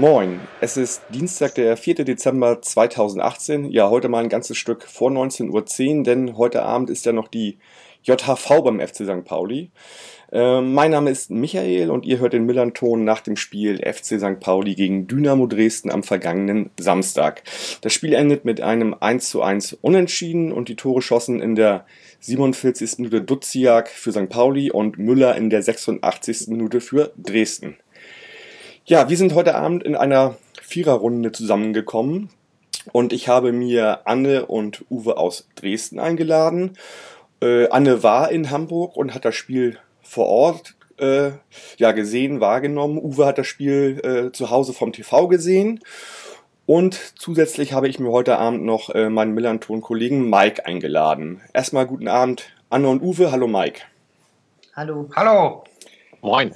Moin, es ist Dienstag, der 4. Dezember 2018. Ja, heute mal ein ganzes Stück vor 19.10 Uhr, denn heute Abend ist ja noch die JHV beim FC St. Pauli. Äh, mein Name ist Michael und ihr hört den Millanton nach dem Spiel FC St. Pauli gegen Dynamo Dresden am vergangenen Samstag. Das Spiel endet mit einem 1:1 Unentschieden und die Tore schossen in der 47. Minute Duziak für St. Pauli und Müller in der 86. Minute für Dresden. Ja, wir sind heute Abend in einer Viererrunde zusammengekommen und ich habe mir Anne und Uwe aus Dresden eingeladen. Äh, Anne war in Hamburg und hat das Spiel vor Ort äh, ja, gesehen, wahrgenommen. Uwe hat das Spiel äh, zu Hause vom TV gesehen. Und zusätzlich habe ich mir heute Abend noch äh, meinen Millanton-Kollegen Mike eingeladen. Erstmal guten Abend, Anne und Uwe. Hallo Mike. Hallo. Hallo. Moin.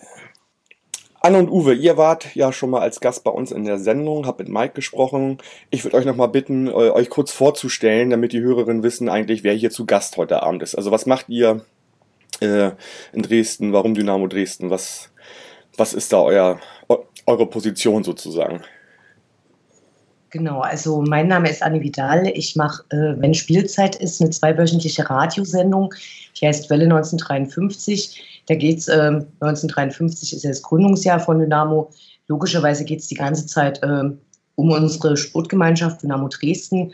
Anne und Uwe, ihr wart ja schon mal als Gast bei uns in der Sendung, habt mit Mike gesprochen. Ich würde euch noch mal bitten, euch kurz vorzustellen, damit die Hörerinnen wissen eigentlich, wer hier zu Gast heute Abend ist. Also was macht ihr äh, in Dresden? Warum Dynamo Dresden? Was, was ist da euer, eure Position sozusagen? Genau, also mein Name ist Anne Vidal. Ich mache, äh, wenn Spielzeit ist, eine zweiwöchentliche Radiosendung. Die heißt Welle 1953. Da geht es, äh, 1953 ist ja das Gründungsjahr von Dynamo. Logischerweise geht es die ganze Zeit äh, um unsere Sportgemeinschaft Dynamo Dresden.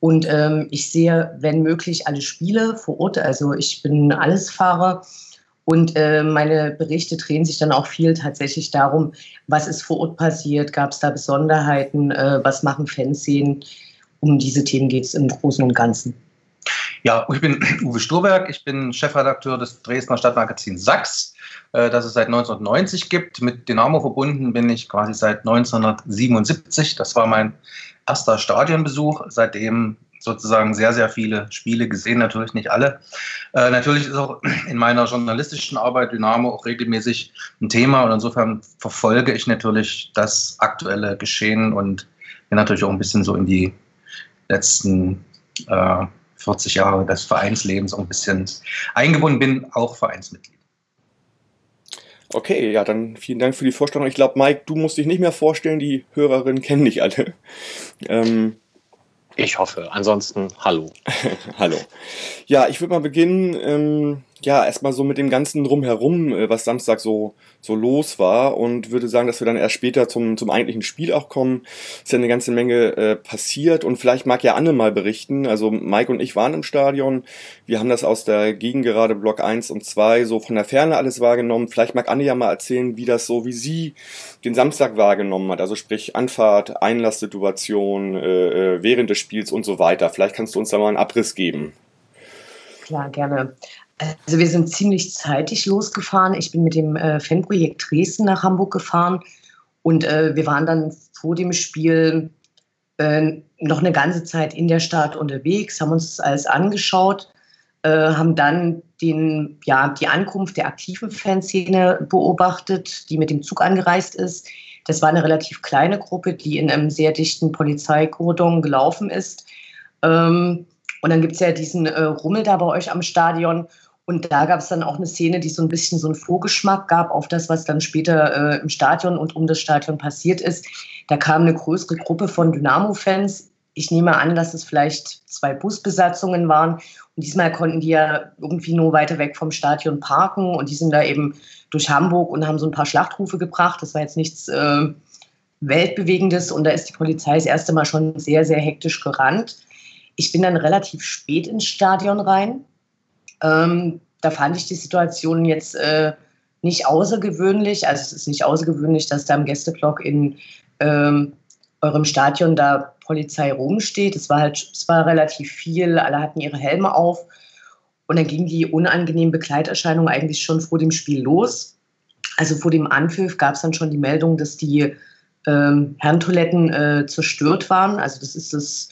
Und ähm, ich sehe, wenn möglich, alle Spiele vor Ort. Also ich bin Allesfahrer. Und äh, meine Berichte drehen sich dann auch viel tatsächlich darum, was ist vor Ort passiert, gab es da Besonderheiten, äh, was machen Fanszenen. Um diese Themen geht es im Großen und Ganzen. Ja, ich bin Uwe Sturberg, ich bin Chefredakteur des Dresdner Stadtmagazins Sachs, äh, das es seit 1990 gibt. Mit Dynamo verbunden bin ich quasi seit 1977. Das war mein erster Stadionbesuch. Seitdem sozusagen sehr, sehr viele Spiele gesehen, natürlich nicht alle. Äh, natürlich ist auch in meiner journalistischen Arbeit Dynamo auch regelmäßig ein Thema und insofern verfolge ich natürlich das aktuelle Geschehen und bin natürlich auch ein bisschen so in die letzten äh, 40 Jahre des Vereinslebens auch ein bisschen eingebunden, bin auch Vereinsmitglied. Okay, ja, dann vielen Dank für die Vorstellung. Ich glaube, Mike, du musst dich nicht mehr vorstellen, die Hörerinnen kennen dich alle. Ähm, ich hoffe. Ansonsten, hallo. hallo. Ja, ich würde mal beginnen. Ähm, ja, erstmal so mit dem ganzen Drumherum, äh, was Samstag so, so los war und würde sagen, dass wir dann erst später zum, zum eigentlichen Spiel auch kommen. Ist ja eine ganze Menge äh, passiert und vielleicht mag ja Anne mal berichten. Also Mike und ich waren im Stadion. Wir haben das aus der Gegend gerade Block 1 und 2 so von der Ferne alles wahrgenommen. Vielleicht mag Anne ja mal erzählen, wie das so, wie sie den Samstag wahrgenommen hat. Also sprich Anfahrt, Einlasssituation, äh, äh während des Spiels und so weiter. Vielleicht kannst du uns da mal einen Abriss geben. Klar, gerne. Also wir sind ziemlich zeitig losgefahren. Ich bin mit dem äh, Fanprojekt Dresden nach Hamburg gefahren und äh, wir waren dann vor dem Spiel äh, noch eine ganze Zeit in der Stadt unterwegs, haben uns das alles angeschaut, äh, haben dann den, ja, die Ankunft der aktiven Fanszene beobachtet, die mit dem Zug angereist ist. Das war eine relativ kleine Gruppe, die in einem sehr dichten Polizeikordon gelaufen ist. Ähm, und dann gibt es ja diesen äh, Rummel da bei euch am Stadion. Und da gab es dann auch eine Szene, die so ein bisschen so einen Vorgeschmack gab auf das, was dann später äh, im Stadion und um das Stadion passiert ist. Da kam eine größere Gruppe von Dynamo-Fans. Ich nehme an, dass es vielleicht zwei Busbesatzungen waren. Und diesmal konnten die ja irgendwie nur weiter weg vom Stadion parken. Und die sind da eben durch Hamburg und haben so ein paar Schlachtrufe gebracht. Das war jetzt nichts äh, Weltbewegendes. Und da ist die Polizei das erste Mal schon sehr, sehr hektisch gerannt. Ich bin dann relativ spät ins Stadion rein ähm, da fand ich die Situation jetzt äh, nicht außergewöhnlich. Also es ist nicht außergewöhnlich, dass da im Gästeblock in ähm, eurem Stadion da Polizei rumsteht. Es war halt, es war relativ viel, alle hatten ihre Helme auf. Und dann ging die unangenehme Begleiterscheinung eigentlich schon vor dem Spiel los. Also vor dem Anpfiff gab es dann schon die Meldung, dass die ähm, Herrentoiletten äh, zerstört waren. Also das ist das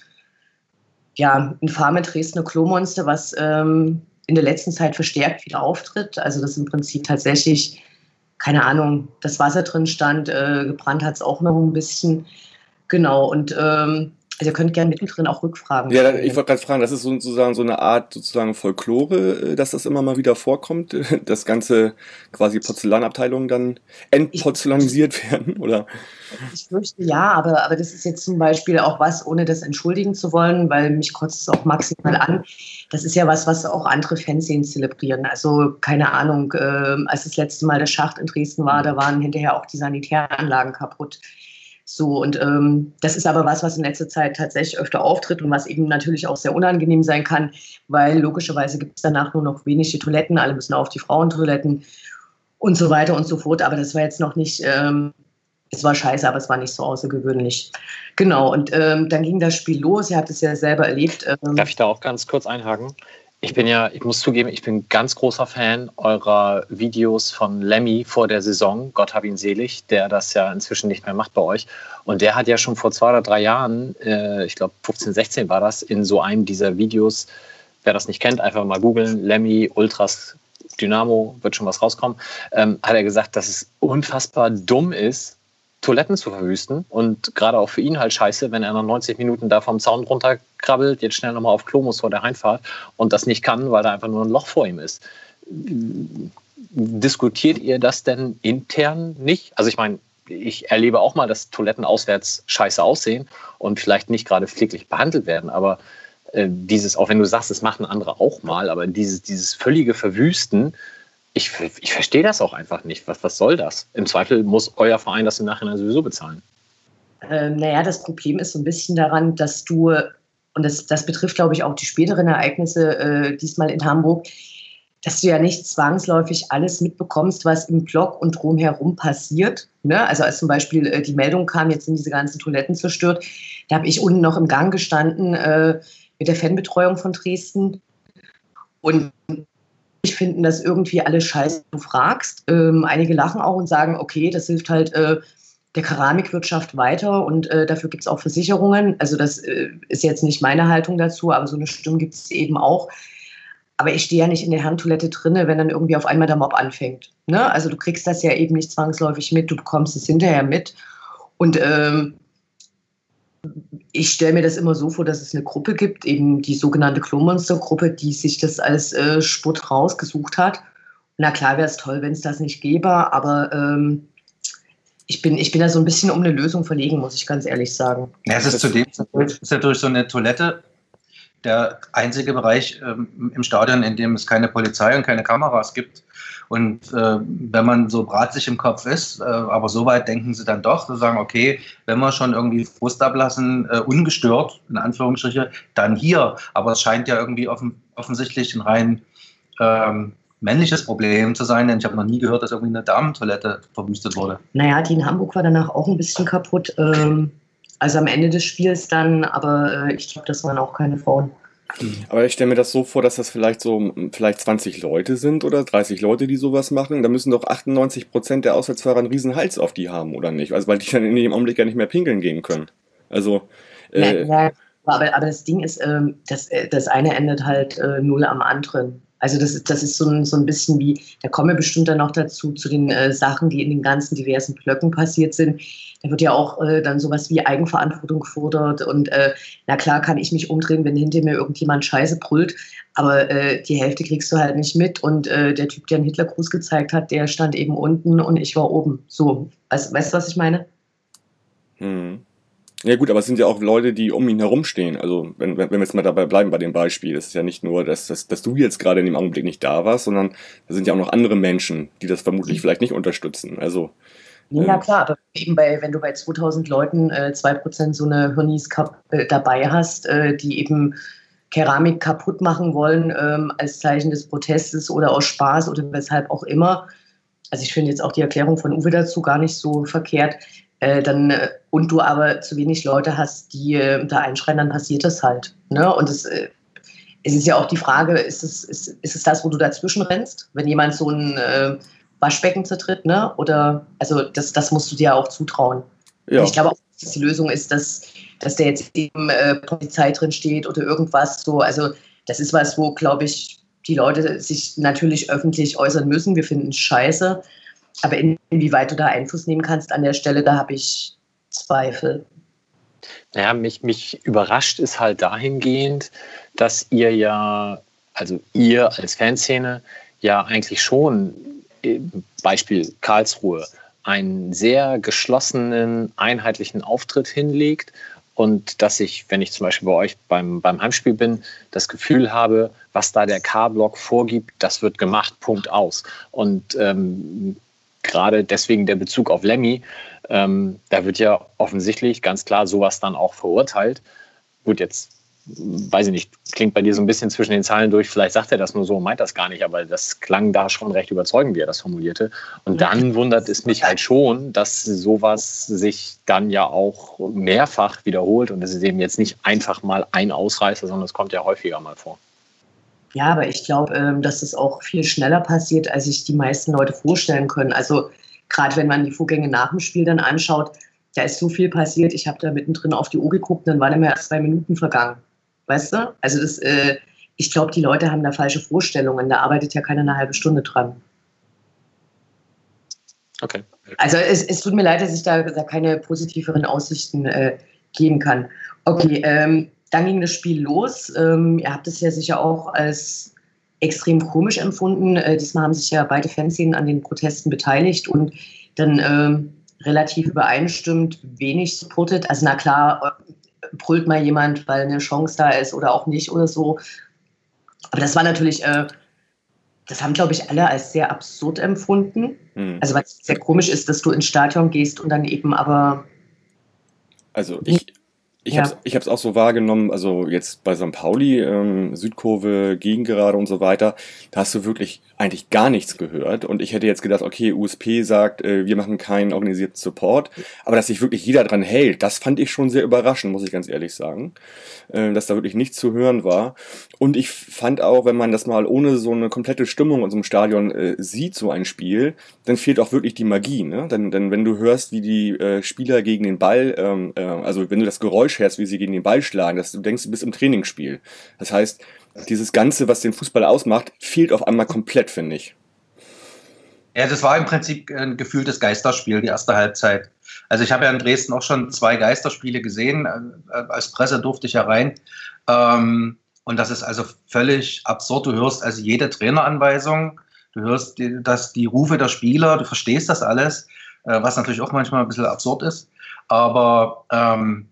ja, infame Dresdner Klomonster, was ähm, in der letzten Zeit verstärkt wieder auftritt. Also dass im Prinzip tatsächlich, keine Ahnung, das Wasser drin stand, äh, gebrannt hat es auch noch ein bisschen. Genau, und ähm, Also ihr könnt gerne mittendrin auch Rückfragen Ja, ich wollte gerade fragen, das ist sozusagen so eine Art sozusagen Folklore, äh, dass das immer mal wieder vorkommt, dass ganze quasi Porzellanabteilungen dann entporzellanisiert werden, oder? Ich fürchte ja, aber, aber das ist jetzt zum Beispiel auch was, ohne das entschuldigen zu wollen, weil mich kotzt es auch maximal an. Das ist ja was, was auch andere Fanszenen zelebrieren. Also keine Ahnung, äh, als das letzte Mal der Schacht in Dresden war, da waren hinterher auch die Sanitäranlagen kaputt. So, und ähm, das ist aber was, was in letzter Zeit tatsächlich öfter auftritt und was eben natürlich auch sehr unangenehm sein kann, weil logischerweise gibt es danach nur noch wenige Toiletten, alle müssen auf die Frauentoiletten und so weiter und so fort. Aber das war jetzt noch nicht, ähm, es war scheiße, aber es war nicht so außergewöhnlich. Genau, und ähm, dann ging das Spiel los. Ihr habt es ja selber erlebt. Ähm. Darf ich da auch ganz kurz einhaken? Ich bin ja, ich muss zugeben, ich bin ganz großer Fan eurer Videos von Lemmy vor der Saison. Gott hab ihn selig, der das ja inzwischen nicht mehr macht bei euch. Und der hat ja schon vor zwei oder drei Jahren, äh, ich glaube 15, 16 war das, in so einem dieser Videos, wer das nicht kennt, einfach mal googeln, Lemmy Ultras Dynamo, wird schon was rauskommen, ähm, hat er gesagt, dass es unfassbar dumm ist, Toiletten zu verwüsten. Und gerade auch für ihn halt scheiße, wenn er nach 90 Minuten da vom Zaun runterkrabbelt, jetzt schnell nochmal auf Klo muss vor der Heimfahrt und das nicht kann, weil da einfach nur ein Loch vor ihm ist. Diskutiert ihr das denn intern nicht? Also ich meine, ich erlebe auch mal, dass Toiletten auswärts scheiße aussehen und vielleicht nicht gerade pfleglich behandelt werden, aber äh, dieses, auch wenn du sagst, das machen andere auch mal, aber dieses, dieses völlige Verwüsten, ich, ich verstehe das auch einfach nicht. Was, was soll das? Im Zweifel muss euer Verein das im Nachhinein sowieso bezahlen. Ähm, naja, das Problem ist so ein bisschen daran, dass du, und das, das betrifft, glaube ich, auch die späteren Ereignisse, äh, diesmal in Hamburg, dass du ja nicht zwangsläufig alles mitbekommst, was im Block und drumherum passiert. Ne? Also als zum Beispiel äh, die Meldung kam, jetzt sind diese ganzen Toiletten zerstört, da habe ich unten noch im Gang gestanden äh, mit der Fanbetreuung von Dresden. Und finden das irgendwie alle scheiße, du fragst. Ähm, einige lachen auch und sagen, okay, das hilft halt äh, der Keramikwirtschaft weiter und äh, dafür gibt es auch Versicherungen. Also das äh, ist jetzt nicht meine Haltung dazu, aber so eine Stimme gibt es eben auch. Aber ich stehe ja nicht in der Handtoilette drinne, wenn dann irgendwie auf einmal der Mob anfängt. Ne? Also du kriegst das ja eben nicht zwangsläufig mit, du bekommst es hinterher mit. Und ähm, ich stelle mir das immer so vor, dass es eine Gruppe gibt, eben die sogenannte Klomonster-Gruppe, die sich das als äh, Sport rausgesucht hat. Na klar wäre es toll, wenn es das nicht gäbe, aber ähm, ich, bin, ich bin da so ein bisschen um eine Lösung verlegen, muss ich ganz ehrlich sagen. Ja, es ist zudem ist natürlich so eine Toilette der einzige Bereich ähm, im Stadion, in dem es keine Polizei und keine Kameras gibt. Und äh, wenn man so bratzig im Kopf ist, äh, aber so weit denken sie dann doch, zu sagen, okay, wenn wir schon irgendwie Frust ablassen, äh, ungestört, in Anführungsstriche, dann hier. Aber es scheint ja irgendwie offen, offensichtlich ein rein ähm, männliches Problem zu sein, denn ich habe noch nie gehört, dass irgendwie eine Damentoilette verwüstet wurde. Naja, die in Hamburg war danach auch ein bisschen kaputt. Ähm, also am Ende des Spiels dann, aber äh, ich glaube, das waren auch keine Frauen. Aber ich stelle mir das so vor, dass das vielleicht so vielleicht 20 Leute sind oder 30 Leute, die sowas machen. Da müssen doch 98 Prozent der Auswärtsfahrer einen riesen Hals auf die haben, oder nicht? Also weil die dann in dem Augenblick ja nicht mehr pinkeln gehen können. Also. Äh, ja, ja, aber, aber das Ding ist, ähm, das, äh, das eine endet halt äh, null am anderen. Also das ist, das ist so ein, so ein bisschen wie, da kommen wir bestimmt dann noch dazu, zu den äh, Sachen, die in den ganzen diversen Blöcken passiert sind. Da wird ja auch äh, dann sowas wie Eigenverantwortung gefordert. Und äh, na klar kann ich mich umdrehen, wenn hinter mir irgendjemand Scheiße brüllt, aber äh, die Hälfte kriegst du halt nicht mit. Und äh, der Typ, der einen Hitlergruß gezeigt hat, der stand eben unten und ich war oben. So, weißt, du, was ich meine? Hm. Ja gut, aber es sind ja auch Leute, die um ihn herumstehen. Also wenn, wenn wir jetzt mal dabei bleiben bei dem Beispiel, es ist ja nicht nur, dass, dass, dass du jetzt gerade in dem Augenblick nicht da warst, sondern da sind ja auch noch andere Menschen, die das vermutlich vielleicht nicht unterstützen. Also ja, klar, aber eben bei, wenn du bei 2000 Leuten äh, 2% so eine Hirnis äh, dabei hast, äh, die eben Keramik kaputt machen wollen ähm, als Zeichen des Protestes oder aus Spaß oder weshalb auch immer. Also ich finde jetzt auch die Erklärung von Uwe dazu gar nicht so verkehrt. Äh, dann, äh, und du aber zu wenig Leute hast, die äh, da einschreien, dann passiert das halt. Ne? Und es, äh, es ist ja auch die Frage, ist es, ist, ist es das, wo du dazwischen rennst? Wenn jemand so ein Waschbecken zertritt, ne? Oder, also das, das musst du dir auch zutrauen. Ja. Ich glaube auch, dass die Lösung ist, dass, dass da jetzt eben Polizei drin steht oder irgendwas so. Also das ist was, wo, glaube ich, die Leute sich natürlich öffentlich äußern müssen. Wir finden es scheiße. Aber inwieweit du da Einfluss nehmen kannst an der Stelle, da habe ich Zweifel. Naja, mich, mich überrascht ist halt dahingehend, dass ihr ja, also ihr als Fanszene, ja eigentlich schon, äh, Beispiel Karlsruhe, einen sehr geschlossenen, einheitlichen Auftritt hinlegt und dass ich, wenn ich zum Beispiel bei euch beim, beim Heimspiel bin, das Gefühl habe, was da der K-Block vorgibt, das wird gemacht, Punkt aus. Und ähm, gerade deswegen der Bezug auf Lemmy, ähm, da wird ja offensichtlich ganz klar sowas dann auch verurteilt. Gut, jetzt weiß ich nicht, klingt bei dir so ein bisschen zwischen den Zeilen durch, vielleicht sagt er das nur so und meint das gar nicht, aber das klang da schon recht überzeugend, wie er das formulierte. Und dann wundert es mich halt schon, dass sowas sich dann ja auch mehrfach wiederholt und es ist eben jetzt nicht einfach mal ein Ausreißer, sondern es kommt ja häufiger mal vor. Ja, aber ich glaube, ähm, dass es auch viel schneller passiert, als sich die meisten Leute vorstellen können. Also gerade wenn man die Vorgänge nach dem Spiel dann anschaut, da ist so viel passiert. Ich habe da mittendrin auf die Uhr geguckt, dann waren immer erst zwei Minuten vergangen. Weißt du? Also das, äh, ich glaube, die Leute haben da falsche Vorstellungen. Da arbeitet ja keiner eine halbe Stunde dran. Okay. Also es, es tut mir leid, dass ich da, da keine positiveren Aussichten äh, geben kann. Okay, ähm, dann ging das Spiel los. Ähm, ihr habt es ja sicher auch als extrem komisch empfunden. Äh, diesmal haben sich ja beide Fanszenen an den Protesten beteiligt und dann ähm, relativ übereinstimmend wenig supportet. Also na klar, brüllt mal jemand, weil eine Chance da ist oder auch nicht oder so. Aber das war natürlich, äh, das haben, glaube ich, alle als sehr absurd empfunden. Mhm. Also was sehr komisch ist, dass du ins Stadion gehst und dann eben aber. Also ich, ich ja. habe es auch so wahrgenommen, also jetzt bei St. Pauli, ähm, Südkurve, Gegengerade und so weiter, da hast du wirklich eigentlich gar nichts gehört. Und ich hätte jetzt gedacht, okay, USP sagt, äh, wir machen keinen organisierten Support, aber dass sich wirklich jeder dran hält, das fand ich schon sehr überraschend, muss ich ganz ehrlich sagen, äh, dass da wirklich nichts zu hören war. Und ich fand auch, wenn man das mal ohne so eine komplette Stimmung in so einem Stadion äh, sieht, so ein Spiel, dann fehlt auch wirklich die Magie. Ne? Denn, denn wenn du hörst, wie die äh, Spieler gegen den Ball, ähm, äh, also wenn du das Geräusch hörst, wie sie gegen den Ball schlagen, dass du denkst, du bist im Trainingsspiel. Das heißt, dieses Ganze, was den Fußball ausmacht, fehlt auf einmal komplett, finde ich. Ja, das war im Prinzip ein gefühltes Geisterspiel, die erste Halbzeit. Also ich habe ja in Dresden auch schon zwei Geisterspiele gesehen. Äh, als Presse durfte ich ja rein. Ähm, und das ist also völlig absurd. Du hörst also jede Traineranweisung, du hörst die, das, die Rufe der Spieler, du verstehst das alles, äh, was natürlich auch manchmal ein bisschen absurd ist. Aber ähm,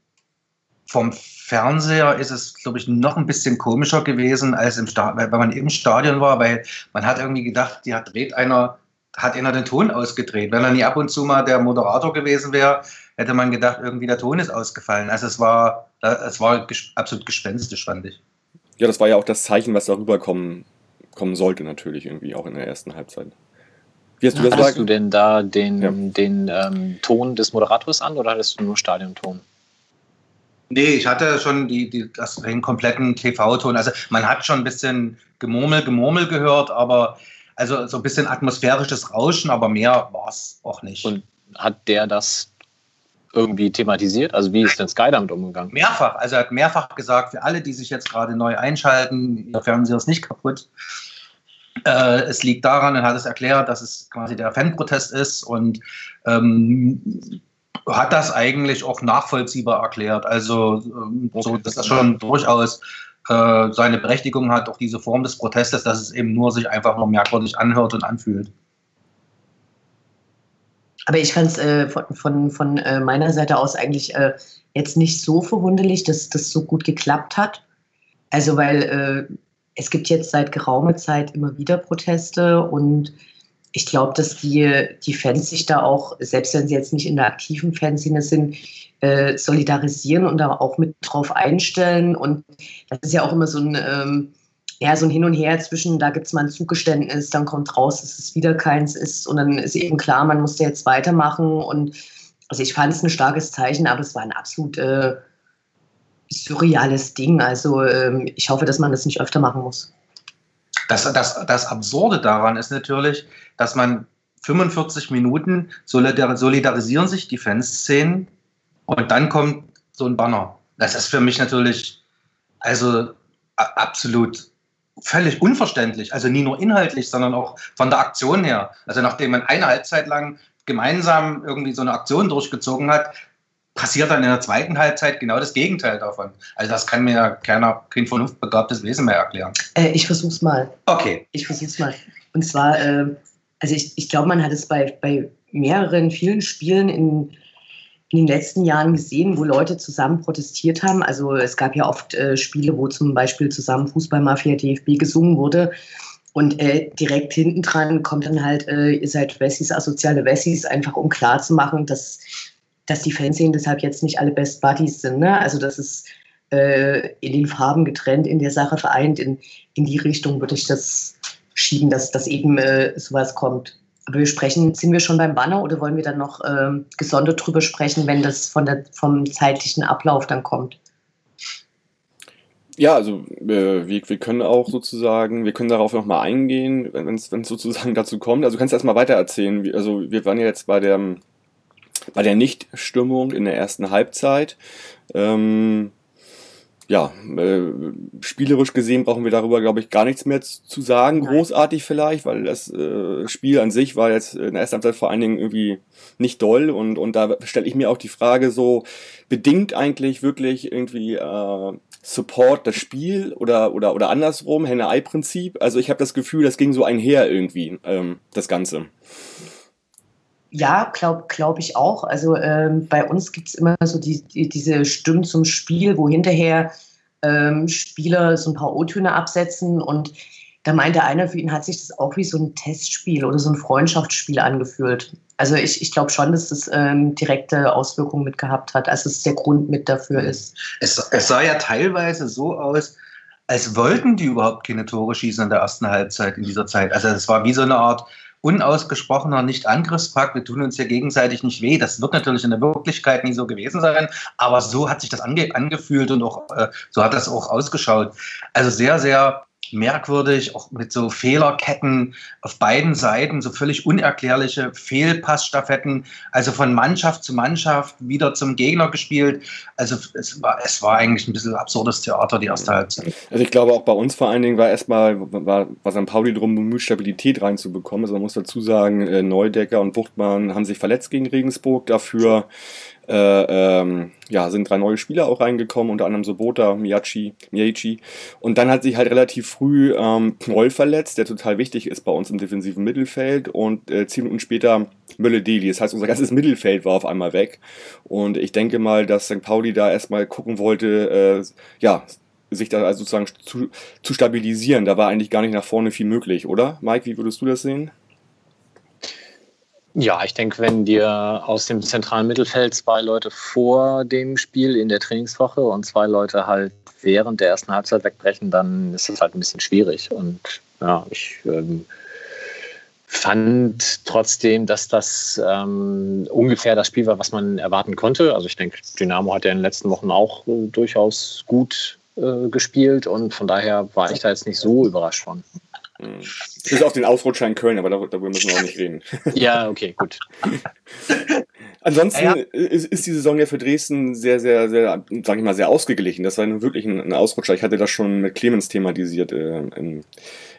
vom Fernseher ist es, glaube ich, noch ein bisschen komischer gewesen, als im Sta wenn man im Stadion war, weil man hat irgendwie gedacht, ja, dreht einer, hat einer den Ton ausgedreht. Wenn er nie ab und zu mal der Moderator gewesen wäre, hätte man gedacht, irgendwie der Ton ist ausgefallen. Also es war, es war absolut gespenstisch, fand ich. Ja, das war ja auch das Zeichen, was darüber kommen, kommen sollte, natürlich irgendwie, auch in der ersten Halbzeit. Wie hast du das Hattest du denn da den, ja. den ähm, Ton des Moderators an oder hattest du nur Stadionton? Nee, ich hatte schon die, die, das, den kompletten TV-Ton. Also man hat schon ein bisschen Gemurmel, Gemurmel gehört, aber also so ein bisschen atmosphärisches Rauschen, aber mehr war es auch nicht. Und hat der das irgendwie thematisiert? Also wie ist denn Sky damit umgegangen? Mehrfach. Also er hat mehrfach gesagt, für alle, die sich jetzt gerade neu einschalten, ihr Fernseher ist nicht kaputt. Äh, es liegt daran, er hat es erklärt, dass es quasi der Fanprotest ist und ähm, hat das eigentlich auch nachvollziehbar erklärt. Also ähm, so, dass das schon durchaus äh, seine Berechtigung hat, auch diese Form des Protestes, dass es eben nur sich einfach nur merkwürdig anhört und anfühlt. Aber ich fand es äh, von, von, von äh, meiner Seite aus eigentlich äh, jetzt nicht so verwunderlich, dass das so gut geklappt hat. Also weil äh, es gibt jetzt seit geraumer Zeit immer wieder Proteste und ich glaube, dass die, die Fans sich da auch, selbst wenn sie jetzt nicht in der aktiven Fanszene sind, äh, solidarisieren und da auch mit drauf einstellen. Und das ist ja auch immer so ein, ähm, ja, so ein Hin und Her zwischen, da gibt es mal ein Zugeständnis, dann kommt raus, dass es wieder keins ist und dann ist eben klar, man muss da jetzt weitermachen. Und also ich fand es ein starkes Zeichen, aber es war ein absolut äh, surreales Ding. Also ähm, ich hoffe, dass man das nicht öfter machen muss. Das, das, das Absurde daran ist natürlich, dass man 45 Minuten solidarisieren sich die Fanszenen und dann kommt so ein Banner. Das ist für mich natürlich also absolut völlig unverständlich. Also nie nur inhaltlich, sondern auch von der Aktion her. Also nachdem man eine Halbzeit lang gemeinsam irgendwie so eine Aktion durchgezogen hat, passiert dann in der zweiten Halbzeit genau das Gegenteil davon. Also das kann mir ja keiner, kein vernunftbegabtes Wesen mehr erklären. Äh, ich versuch's mal. Okay. Ich versuch's mal. Und zwar, äh, also ich, ich glaube, man hat es bei, bei mehreren, vielen Spielen in, in den letzten Jahren gesehen, wo Leute zusammen protestiert haben. Also es gab ja oft äh, Spiele, wo zum Beispiel zusammen Fußballmafia DFB gesungen wurde. Und äh, direkt hinten dran kommt dann halt, äh, ihr seid Wessis, asoziale Wessis, einfach um klarzumachen, dass, dass die Fanszenen deshalb jetzt nicht alle Best Buddies sind. Ne? Also das ist äh, in den Farben getrennt, in der Sache vereint. In, in die Richtung würde ich das schieben, dass, dass eben äh, sowas kommt. Aber wir sprechen, sind wir schon beim Banner oder wollen wir dann noch ähm, gesondert drüber sprechen, wenn das von der, vom zeitlichen Ablauf dann kommt? Ja, also äh, wir, wir können auch sozusagen, wir können darauf nochmal eingehen, wenn es sozusagen dazu kommt. Also du kannst erstmal weiter erzählen. Also wir waren ja jetzt bei der, bei der Nichtstimmung in der ersten Halbzeit. Ähm, ja, äh, spielerisch gesehen brauchen wir darüber, glaube ich, gar nichts mehr zu sagen, großartig vielleicht, weil das äh, Spiel an sich war jetzt in der ersten Halbzeit vor allen Dingen irgendwie nicht doll und, und da stelle ich mir auch die Frage so, bedingt eigentlich wirklich irgendwie äh, Support das Spiel oder, oder, oder andersrum, Henne-Ei-Prinzip? Also ich habe das Gefühl, das ging so einher irgendwie, ähm, das Ganze. Ja, glaube glaub ich auch. Also ähm, bei uns gibt es immer so die, die, diese Stimmen zum Spiel, wo hinterher ähm, Spieler so ein paar O-Töne absetzen und da meinte einer, für ihn hat sich das auch wie so ein Testspiel oder so ein Freundschaftsspiel angefühlt. Also ich, ich glaube schon, dass das ähm, direkte Auswirkungen mit gehabt hat, als es der Grund mit dafür ist. Es, es sah ja teilweise so aus, als wollten die überhaupt keine Tore schießen in der ersten Halbzeit in dieser Zeit. Also es war wie so eine Art unausgesprochener Nicht-Angriffspakt. Wir tun uns ja gegenseitig nicht weh. Das wird natürlich in der Wirklichkeit nie so gewesen sein, aber so hat sich das ange angefühlt und auch äh, so hat das auch ausgeschaut. Also sehr, sehr merkwürdig, auch mit so Fehlerketten auf beiden Seiten, so völlig unerklärliche Fehlpassstaffetten, also von Mannschaft zu Mannschaft wieder zum Gegner gespielt. Also es war, es war eigentlich ein bisschen absurdes Theater, die erste Halbzeit. Also ich glaube auch bei uns vor allen Dingen war erstmal, war, war St. Pauli drum bemüht, Stabilität reinzubekommen. Also man muss dazu sagen, äh, Neudecker und Buchtmann haben sich verletzt gegen Regensburg. Dafür äh, ähm, ja, sind drei neue Spieler auch reingekommen, unter anderem Sobota, Miyachi, Miyachi. Und dann hat sich halt relativ früh ähm, Knoll verletzt, der total wichtig ist bei uns im defensiven Mittelfeld. Und äh, zehn Minuten später Mölle-Deli. Das heißt, unser ganzes Mittelfeld war auf einmal weg. Und ich denke mal, dass St. Pauli da erstmal gucken wollte, äh, ja, sich da also sozusagen zu, zu stabilisieren. Da war eigentlich gar nicht nach vorne viel möglich, oder? Mike, wie würdest du das sehen? Ja, ich denke, wenn dir aus dem zentralen Mittelfeld zwei Leute vor dem Spiel in der Trainingswoche und zwei Leute halt während der ersten Halbzeit wegbrechen, dann ist das halt ein bisschen schwierig. Und ja, ich ähm, fand trotzdem, dass das ähm, ungefähr das Spiel war, was man erwarten konnte. Also ich denke, Dynamo hat ja in den letzten Wochen auch äh, durchaus gut äh, gespielt und von daher war ich da jetzt nicht so überrascht von. Bis auf den Ausrutscher in Köln, aber darüber, müssen wir auch nicht reden. Ja, okay, gut. Ansonsten Ja. ist, ist die Saison ja für Dresden sehr, sehr, sehr, sag ich mal, sehr ausgeglichen. Das war nun wirklich ein, ein Ausrutscher. Ich hatte das schon mit Clemens thematisiert äh, im,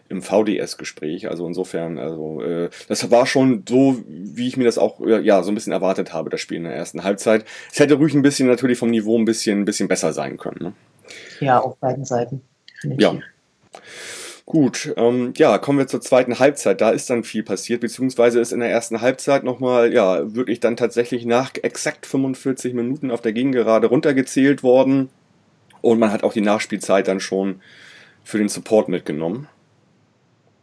im VDS-Gespräch. Also insofern, also äh, das war schon so, wie ich mir das auch äh, ja so ein bisschen erwartet habe, das Spiel in der ersten Halbzeit. Es hätte ruhig ein bisschen natürlich vom Niveau ein bisschen, ein bisschen besser sein können. Ne? Ja, auf beiden Seiten. Ja. Gut, ähm, ja, kommen wir zur zweiten Halbzeit. Da ist dann viel passiert, beziehungsweise ist in der ersten Halbzeit nochmal, ja, wirklich dann tatsächlich nach exakt 45 Minuten auf der Gegengerade runtergezählt worden. Und man hat auch die Nachspielzeit dann schon für den Support mitgenommen.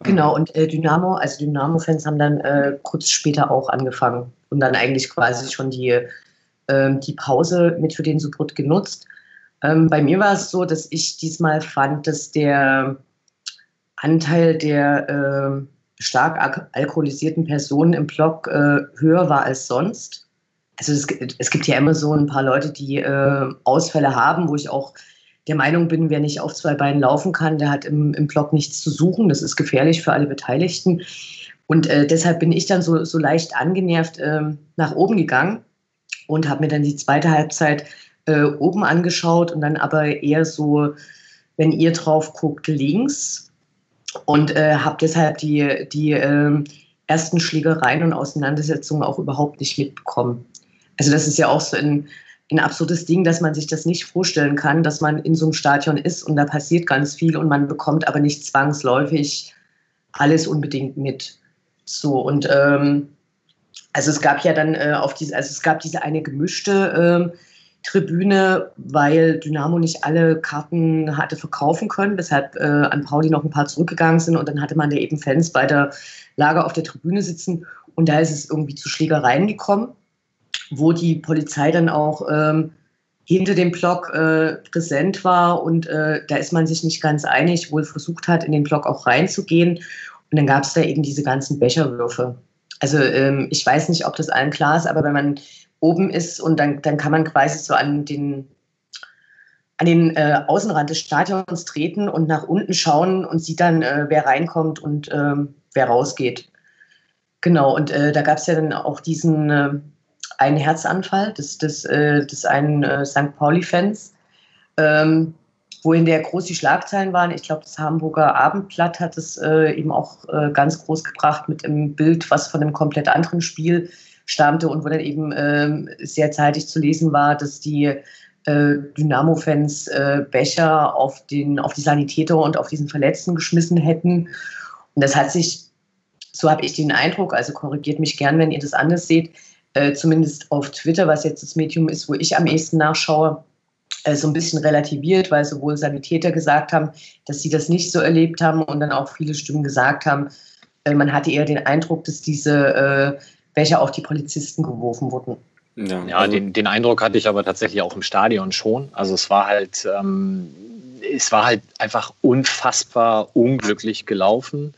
Genau, und äh, Dynamo, also Dynamo-Fans haben dann äh, kurz später auch angefangen und dann eigentlich quasi schon die, ähm, die Pause mit für den Support genutzt. Ähm, bei mir war es so, dass ich diesmal fand, dass der Anteil der äh, stark al- alkoholisierten Personen im Block äh, höher war als sonst. Also es, gibt- es gibt ja immer so ein paar Leute, die äh, Ausfälle haben, wo ich auch der Meinung bin, wer nicht auf zwei Beinen laufen kann, der hat im, im Block nichts zu suchen. Das ist gefährlich für alle Beteiligten. Und äh, deshalb bin ich dann so, so leicht angenervt ähm, nach oben gegangen und habe mir dann die zweite Halbzeit äh, oben angeschaut und dann aber eher so, wenn ihr drauf guckt, links und äh, habe deshalb die, die ähm, ersten Schlägereien und Auseinandersetzungen auch überhaupt nicht mitbekommen. Also das ist ja auch so in, ein absurdes Ding, dass man sich das nicht vorstellen kann, dass man in so einem Stadion ist und da passiert ganz viel und man bekommt aber nicht zwangsläufig alles unbedingt mit. So und ähm, also es gab ja dann äh, auf diese, also es gab diese eine gemischte äh, Tribüne, weil Dynamo nicht alle Karten hatte verkaufen können, weshalb äh, an Pauli noch ein paar zurückgegangen sind und dann hatte man da eben Fans bei der Lager auf der Tribüne sitzen und da ist es irgendwie zu Schlägereien gekommen, wo die Polizei dann auch ähm, hinter dem Block äh, präsent war und äh, da ist man sich nicht ganz einig, wohl versucht hat, in den Block auch reinzugehen und dann gab es da eben diese ganzen Becherwürfe. Also ähm, ich weiß nicht, ob das allen klar ist, aber wenn man oben ist und dann, dann kann man quasi so an den, an den äh, Außenrand des Stadions treten und nach unten schauen und sieht dann, äh, wer reinkommt und äh, wer rausgeht. Genau, und äh, da gab es ja dann auch diesen äh, einen Herzanfall des, des, äh, des einen St. Pauli-Fans, ähm, wo in der groß die Schlagzeilen waren. Ich glaube, das Hamburger Abendblatt hat es eben auch ganz groß gebracht mit einem Bild, was von einem komplett anderen Spiel stammte und wo dann eben ähm, sehr zeitig zu lesen war, dass die äh, Dynamo-Fans äh, Becher auf, den, auf die Sanitäter und auf diesen Verletzten geschmissen hätten. Und das hat sich, so habe ich den Eindruck, also korrigiert mich gern, wenn ihr das anders seht, äh, zumindest auf Twitter, was jetzt das Medium ist, wo ich am ehesten nachschaue, äh, so ein bisschen relativiert, weil sowohl Sanitäter gesagt haben, dass sie das nicht so erlebt haben und dann auch viele Stimmen gesagt haben, äh, man hatte eher den Eindruck, dass diese äh, welche auf die Polizisten geworfen wurden. Ja, ja also den, den, Eindruck hatte ich aber tatsächlich auch im Stadion schon. Also es war halt, ähm, es war halt einfach unfassbar unglücklich gelaufen,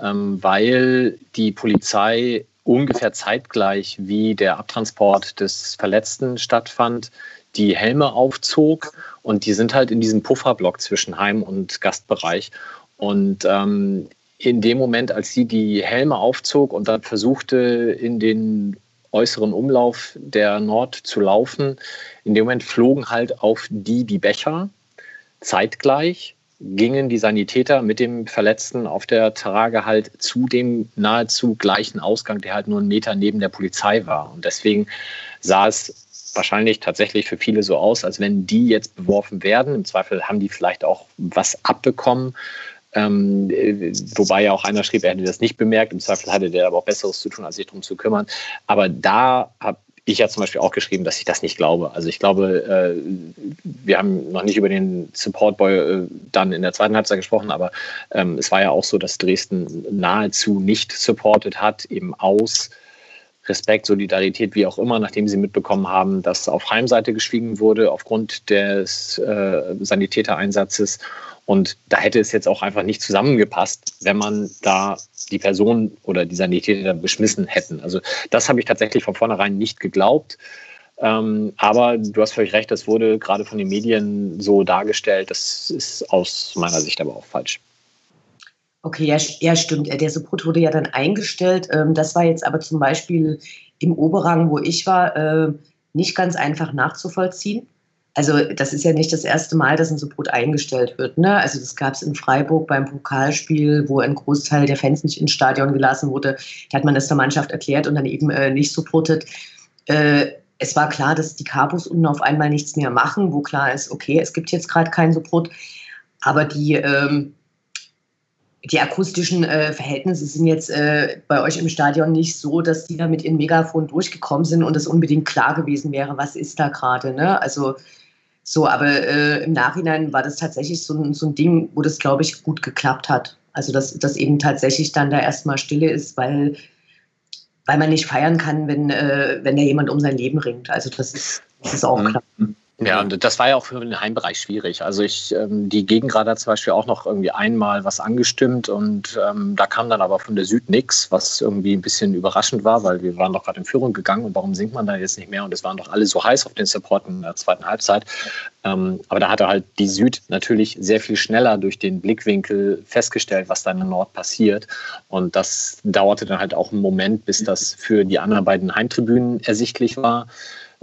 ähm, weil die Polizei ungefähr zeitgleich wie der Abtransport des Verletzten stattfand, die Helme aufzog und die sind halt in diesem Pufferblock zwischen Heim- und Gastbereich. Und ähm, in dem Moment, als sie die Helme aufzog und dann versuchte, in den äußeren Umlauf der Nord zu laufen, in dem Moment flogen halt auf die die Becher. Zeitgleich gingen die Sanitäter mit dem Verletzten auf der Trage halt zu dem nahezu gleichen Ausgang, der halt nur einen Meter neben der Polizei war. Und deswegen sah es wahrscheinlich tatsächlich für viele so aus, als wenn die jetzt beworfen werden. Im Zweifel haben die vielleicht auch was abbekommen ähm, wobei ja auch einer schrieb, er hätte das nicht bemerkt. Im Zweifel hatte der aber auch Besseres zu tun, als sich darum zu kümmern. Aber da habe ich ja zum Beispiel auch geschrieben, dass ich das nicht glaube. Also ich glaube, äh, wir haben noch nicht über den Support Boy äh, dann in der zweiten Halbzeit gesprochen, aber ähm, es war ja auch so, dass Dresden nahezu nicht supported hat, eben aus Respekt, Solidarität, wie auch immer, nachdem sie mitbekommen haben, dass auf Heimseite geschwiegen wurde aufgrund des äh, Sanitätereinsatzes und da hätte es jetzt auch einfach nicht zusammengepasst, wenn man da die Person oder die Sanitäter beschmissen hätten. Also das habe ich tatsächlich von vornherein nicht geglaubt. Ähm, aber du hast völlig recht, das wurde gerade von den Medien so dargestellt. Das ist aus meiner Sicht aber auch falsch. Okay, ja, ja stimmt. Der Support wurde ja dann eingestellt. Ähm, das war jetzt aber zum Beispiel im Oberrang, wo ich war, äh, nicht ganz einfach nachzuvollziehen. Also das ist ja nicht das erste Mal, dass ein Support eingestellt wird. Ne? Also das gab es in Freiburg beim Pokalspiel, wo ein Großteil der Fans nicht ins Stadion gelassen wurde. Da hat man das der Mannschaft erklärt und dann eben äh, nicht supportet. Äh, es war klar, dass die Capos unten auf einmal nichts mehr machen, wo klar ist, okay, es gibt jetzt gerade keinen Support. Aber die, ähm, die akustischen äh, Verhältnisse sind jetzt äh, bei euch im Stadion nicht so, dass die da mit ihrem Megafon durchgekommen sind und es unbedingt klar gewesen wäre, was ist da gerade. Ne? Also so, aber äh, im Nachhinein war das tatsächlich so ein, so ein Ding, wo das, glaube ich, gut geklappt hat. Also, dass, dass eben tatsächlich dann da erstmal Stille ist, weil, weil man nicht feiern kann, wenn, äh, wenn da jemand um sein Leben ringt. Also, das ist, das ist auch mhm. Ja, und das war ja auch für den Heimbereich schwierig. Also ich, ähm, die Gegengrad hat zum Beispiel auch noch irgendwie einmal was angestimmt und ähm, da kam dann aber von der Süd nichts, was irgendwie ein bisschen überraschend war, weil wir waren doch gerade in Führung gegangen und warum singt man da jetzt nicht mehr? Und es waren doch alle so heiß auf den Support in der zweiten Halbzeit. Ähm, aber da hatte halt die Süd natürlich sehr viel schneller durch den Blickwinkel festgestellt, was da in der Nord passiert. Und das dauerte dann halt auch einen Moment, bis das für die anderen beiden Heimtribünen ersichtlich war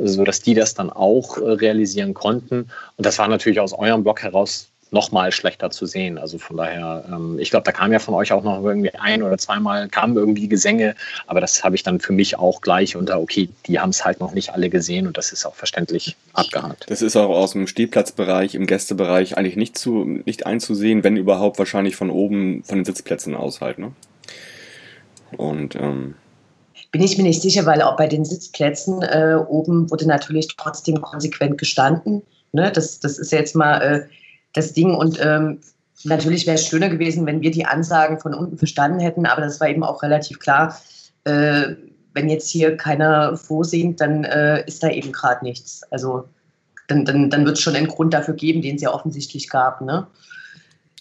sodass die das dann auch äh, realisieren konnten. Und das war natürlich aus eurem Blog heraus nochmal schlechter zu sehen. Also von daher, ähm, ich glaube, da kam ja von euch auch noch irgendwie ein oder zweimal kamen irgendwie Gesänge, aber das habe ich dann für mich auch gleich unter, okay, die haben es halt noch nicht alle gesehen und das ist auch verständlich abgehakt. Das ist auch aus dem Stehplatzbereich, im Gästebereich eigentlich nicht, zu, nicht einzusehen, wenn überhaupt wahrscheinlich von oben von den Sitzplätzen aus halt. Ne? Und ähm, bin ich mir nicht sicher, weil auch bei den Sitzplätzen äh, oben wurde natürlich trotzdem konsequent gestanden. Ne? Das, das ist jetzt mal äh, das Ding. Und ähm, natürlich wäre es schöner gewesen, wenn wir die Ansagen von unten verstanden hätten, aber das war eben auch relativ klar. Äh, wenn jetzt hier keiner vorsingt, dann äh, ist da eben gerade nichts. Also dann, dann, dann wird es schon einen Grund dafür geben, den es ja offensichtlich gab. Ne?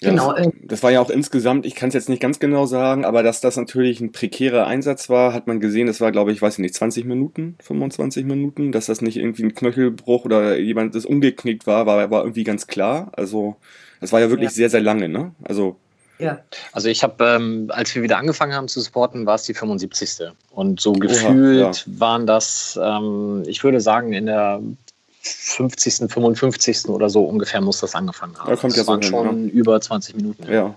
Genau. Das, äh, das, war ja auch insgesamt, ich kann es jetzt nicht ganz genau sagen, aber dass das natürlich ein prekärer Einsatz war, hat man gesehen, das war, glaube ich, weiß ich nicht, 20 Minuten, 25 Minuten, dass das nicht irgendwie ein Knöchelbruch oder jemand das umgeknickt war, war, war irgendwie ganz klar. Also, das war ja wirklich ja. sehr, sehr lange, ne? Also. Ja. Also ich habe, ähm, als wir wieder angefangen haben zu supporten, war es die 75. Und so gefühlt Oha, ja. waren das, ähm, ich würde sagen, in der 50., 55. oder so ungefähr muss das angefangen haben. Da kommt das ja waren so hin, schon ne? über 20 Minuten. Ja,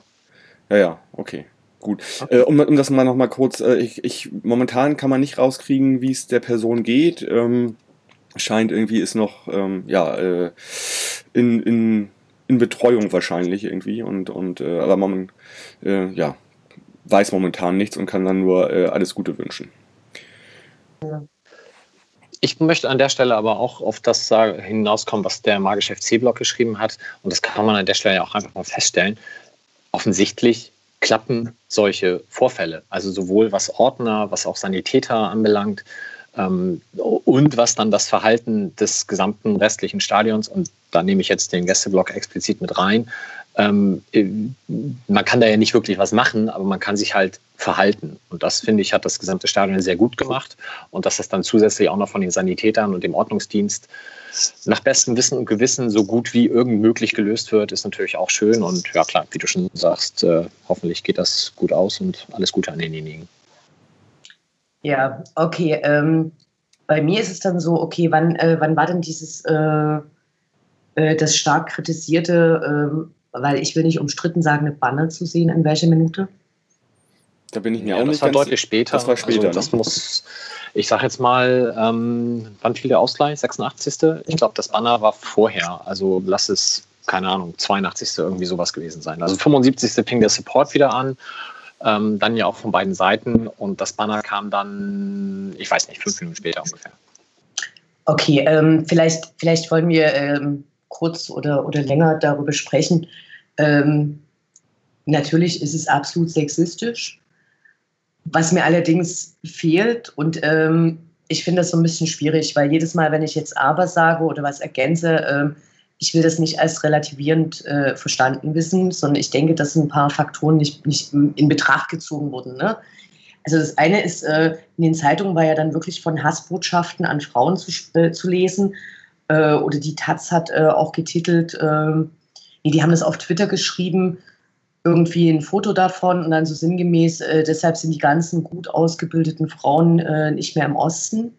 ja, ja, okay. Gut. Okay. Äh, um, um, das mal nochmal kurz, äh, ich, ich, momentan kann man nicht rauskriegen, wie es der Person geht. Ähm, scheint irgendwie ist noch, ähm, ja, äh, in, in, in Betreuung wahrscheinlich irgendwie und, und äh, aber man, äh, ja, weiß momentan nichts und kann dann nur äh, alles Gute wünschen. Ja. Ich möchte an der Stelle aber auch auf das hinauskommen, was der magische FC-Blog geschrieben hat. Und das kann man an der Stelle ja auch einfach mal feststellen. Offensichtlich klappen solche Vorfälle, also sowohl was Ordner, was auch Sanitäter anbelangt ähm, und was dann das Verhalten des gesamten restlichen Stadions, und da nehme ich jetzt den Gästeblock explizit mit rein, ähm, man kann da ja nicht wirklich was machen, aber man kann sich halt verhalten. Und das, finde ich, hat das gesamte Stadion sehr gut gemacht. Und dass das dann zusätzlich auch noch von den Sanitätern und dem Ordnungsdienst nach bestem Wissen und Gewissen so gut wie irgend möglich gelöst wird, ist natürlich auch schön. Und ja, klar, wie du schon sagst, äh, hoffentlich geht das gut aus und alles Gute an denjenigen. Ja, okay. Ähm, bei mir ist es dann so, okay, wann, äh, wann war denn dieses, äh, äh das stark kritisierte, ähm, weil ich will nicht umstritten sagen, eine Banne zu sehen, in welcher Minute? Da bin ich mir ja, auch nicht Das war deutlich später. Das war später. Also das ne? muss, ich sage jetzt mal, ähm, wann fiel der Ausgleich? 86. Ich glaube, das Banner war vorher. Also lass es, keine Ahnung, 82. irgendwie sowas gewesen sein. Also 75. fing der Support wieder an. Ähm, dann ja auch von beiden Seiten. Und das Banner kam dann, ich weiß nicht, fünf Minuten später ungefähr. Okay, ähm, vielleicht, vielleicht wollen wir ähm, kurz oder, oder länger darüber sprechen. Ähm, natürlich ist es absolut sexistisch. Was mir allerdings fehlt und ähm, ich finde das so ein bisschen schwierig, weil jedes Mal, wenn ich jetzt aber sage oder was ergänze, äh, ich will das nicht als relativierend äh, verstanden wissen, sondern ich denke, dass ein paar Faktoren nicht, nicht in Betracht gezogen wurden. Ne? Also das eine ist, äh, in den Zeitungen war ja dann wirklich von Hassbotschaften an Frauen zu, äh, zu lesen. Äh, oder die Taz hat äh, auch getitelt, ähm, nee, die haben das auf Twitter geschrieben, irgendwie ein Foto davon und dann so sinngemäß, äh, deshalb sind die ganzen gut ausgebildeten Frauen äh, nicht mehr im Osten.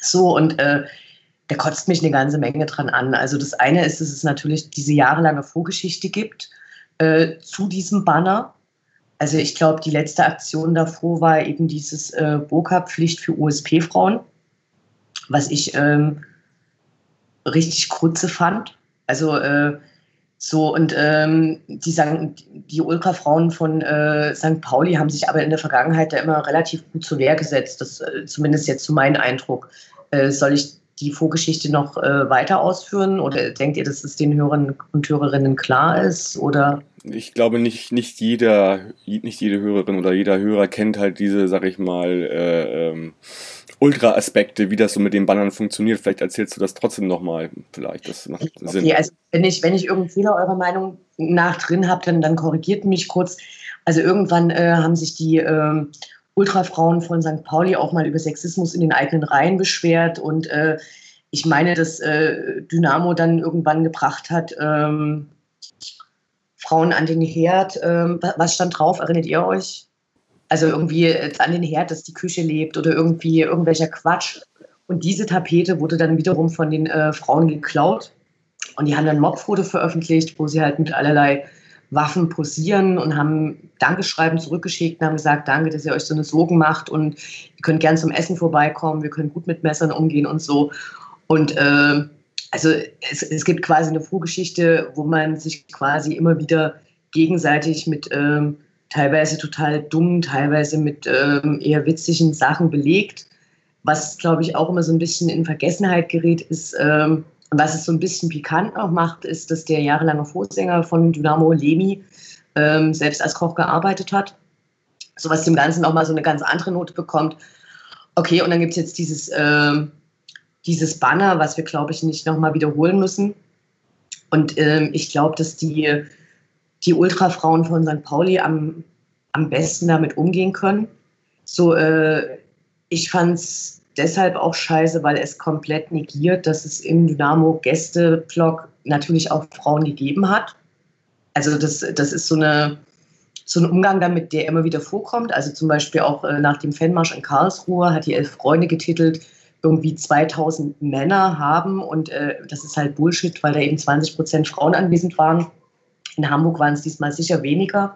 So, und äh, da kotzt mich eine ganze Menge dran an. Also das eine ist, dass es natürlich diese jahrelange Vorgeschichte gibt äh, zu diesem Banner. Also ich glaube, die letzte Aktion davor war eben dieses äh, Burka-Pflicht für USP-Frauen, was ich ähm, richtig kurze fand. Also äh, so, und ähm, die die Ultrafrauen von äh, St. Pauli haben sich aber in der Vergangenheit da immer relativ gut zur Wehr gesetzt. Das äh, zumindest jetzt zu meinem Eindruck. Äh, soll ich die Vorgeschichte noch äh, weiter ausführen oder denkt ihr, dass es den Hörern und Hörerinnen klar ist? Oder? Ich glaube nicht, nicht jeder, nicht jede Hörerin oder jeder Hörer kennt halt diese, sag ich mal, äh, ähm, Ultra-Aspekte, wie das so mit den Bannern funktioniert. Vielleicht erzählst du das trotzdem nochmal. Vielleicht, das macht Sinn. Okay, also wenn ich, wenn ich irgendeinen Fehler eurer Meinung nach drin habe, dann, dann korrigiert mich kurz. Also irgendwann äh, haben sich die äh, Ultrafrauen von St. Pauli auch mal über Sexismus in den eigenen Reihen beschwert und äh, ich meine, dass äh, Dynamo dann irgendwann gebracht hat, ähm, Frauen an den Herd. Ähm, was stand drauf? Erinnert ihr euch? Also irgendwie äh, an den Herd, dass die Küche lebt oder irgendwie irgendwelcher Quatsch. Und diese Tapete wurde dann wiederum von den äh, Frauen geklaut. Und die haben dann Mobfoto veröffentlicht, wo sie halt mit allerlei Waffen posieren und haben Dankeschreiben zurückgeschickt und haben gesagt, danke, dass ihr euch so eine Sorgen macht und ihr könnt gern zum Essen vorbeikommen, wir können gut mit Messern umgehen und so. Und äh, also es, es, gibt quasi eine Vorgeschichte, wo man sich quasi immer wieder gegenseitig mit ähm, teilweise total dummen, teilweise mit ähm, eher witzigen Sachen belegt. Was, glaube ich, auch immer so ein bisschen in Vergessenheit gerät, ist, ähm, was es so ein bisschen pikant auch macht, ist, dass der jahrelange Vorsänger von Dynamo Lemi ähm, selbst als Koch gearbeitet hat. So was dem Ganzen auch mal so eine ganz andere Note bekommt. Okay, und dann gibt es jetzt dieses, äh, dieses Banner, was wir, glaube ich, nicht nochmal wiederholen müssen. Und äh, ich glaube, dass die, die Ultrafrauen von St. Pauli am, am besten damit umgehen können. So, äh, ich fand es deshalb auch scheiße, weil es komplett negiert, dass es im Dynamo-Gäste-Blog natürlich auch Frauen gegeben hat. Also das, das ist so, eine, so ein Umgang damit, der immer wieder vorkommt. Also zum Beispiel auch äh, nach dem Fanmarsch in Karlsruhe hat die Elf Freunde getitelt, irgendwie 2000 Männer haben und äh, das ist halt Bullshit, weil da eben 20 Prozent Frauen anwesend waren. In Hamburg waren es diesmal sicher weniger.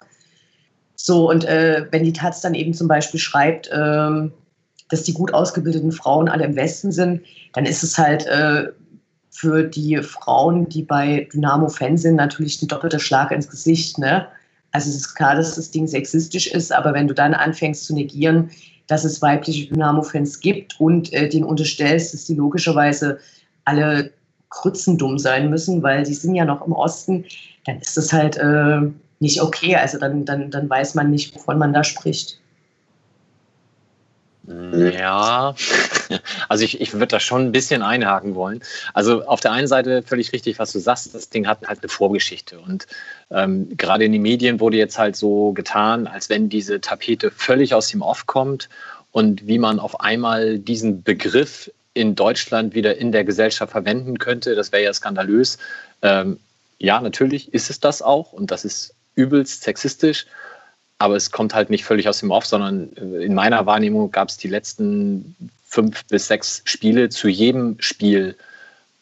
So, und äh, wenn die Taz dann eben zum Beispiel schreibt, ähm, dass die gut ausgebildeten Frauen alle im Westen sind, dann ist es halt äh, für die Frauen, die bei Dynamo Fan sind, natürlich ein doppelter Schlag ins Gesicht. Ne? Also es ist klar, dass das Ding sexistisch ist, aber wenn du dann anfängst zu negieren, dass es weibliche Dynamo-Fans gibt und äh, denen unterstellst, dass die logischerweise alle krützendumm sein müssen, weil sie sind ja noch im Osten, dann ist das halt äh, nicht okay. Also dann, dann, dann weiß man nicht, wovon man da spricht. Ja, also ich, ich würde da schon ein bisschen einhaken wollen. Also auf der einen Seite völlig richtig, was du sagst, das Ding hat halt eine Vorgeschichte. Und ähm, gerade in den Medien wurde jetzt halt so getan, als wenn diese Tapete völlig aus dem Off kommt und wie man auf einmal diesen Begriff in Deutschland wieder in der Gesellschaft verwenden könnte, das wäre ja skandalös. Ähm, ja, natürlich ist es das auch und das ist übelst sexistisch aber es kommt halt nicht völlig aus dem Off, sondern äh, in meiner Wahrnehmung gab es die letzten fünf bis sechs Spiele zu jedem Spiel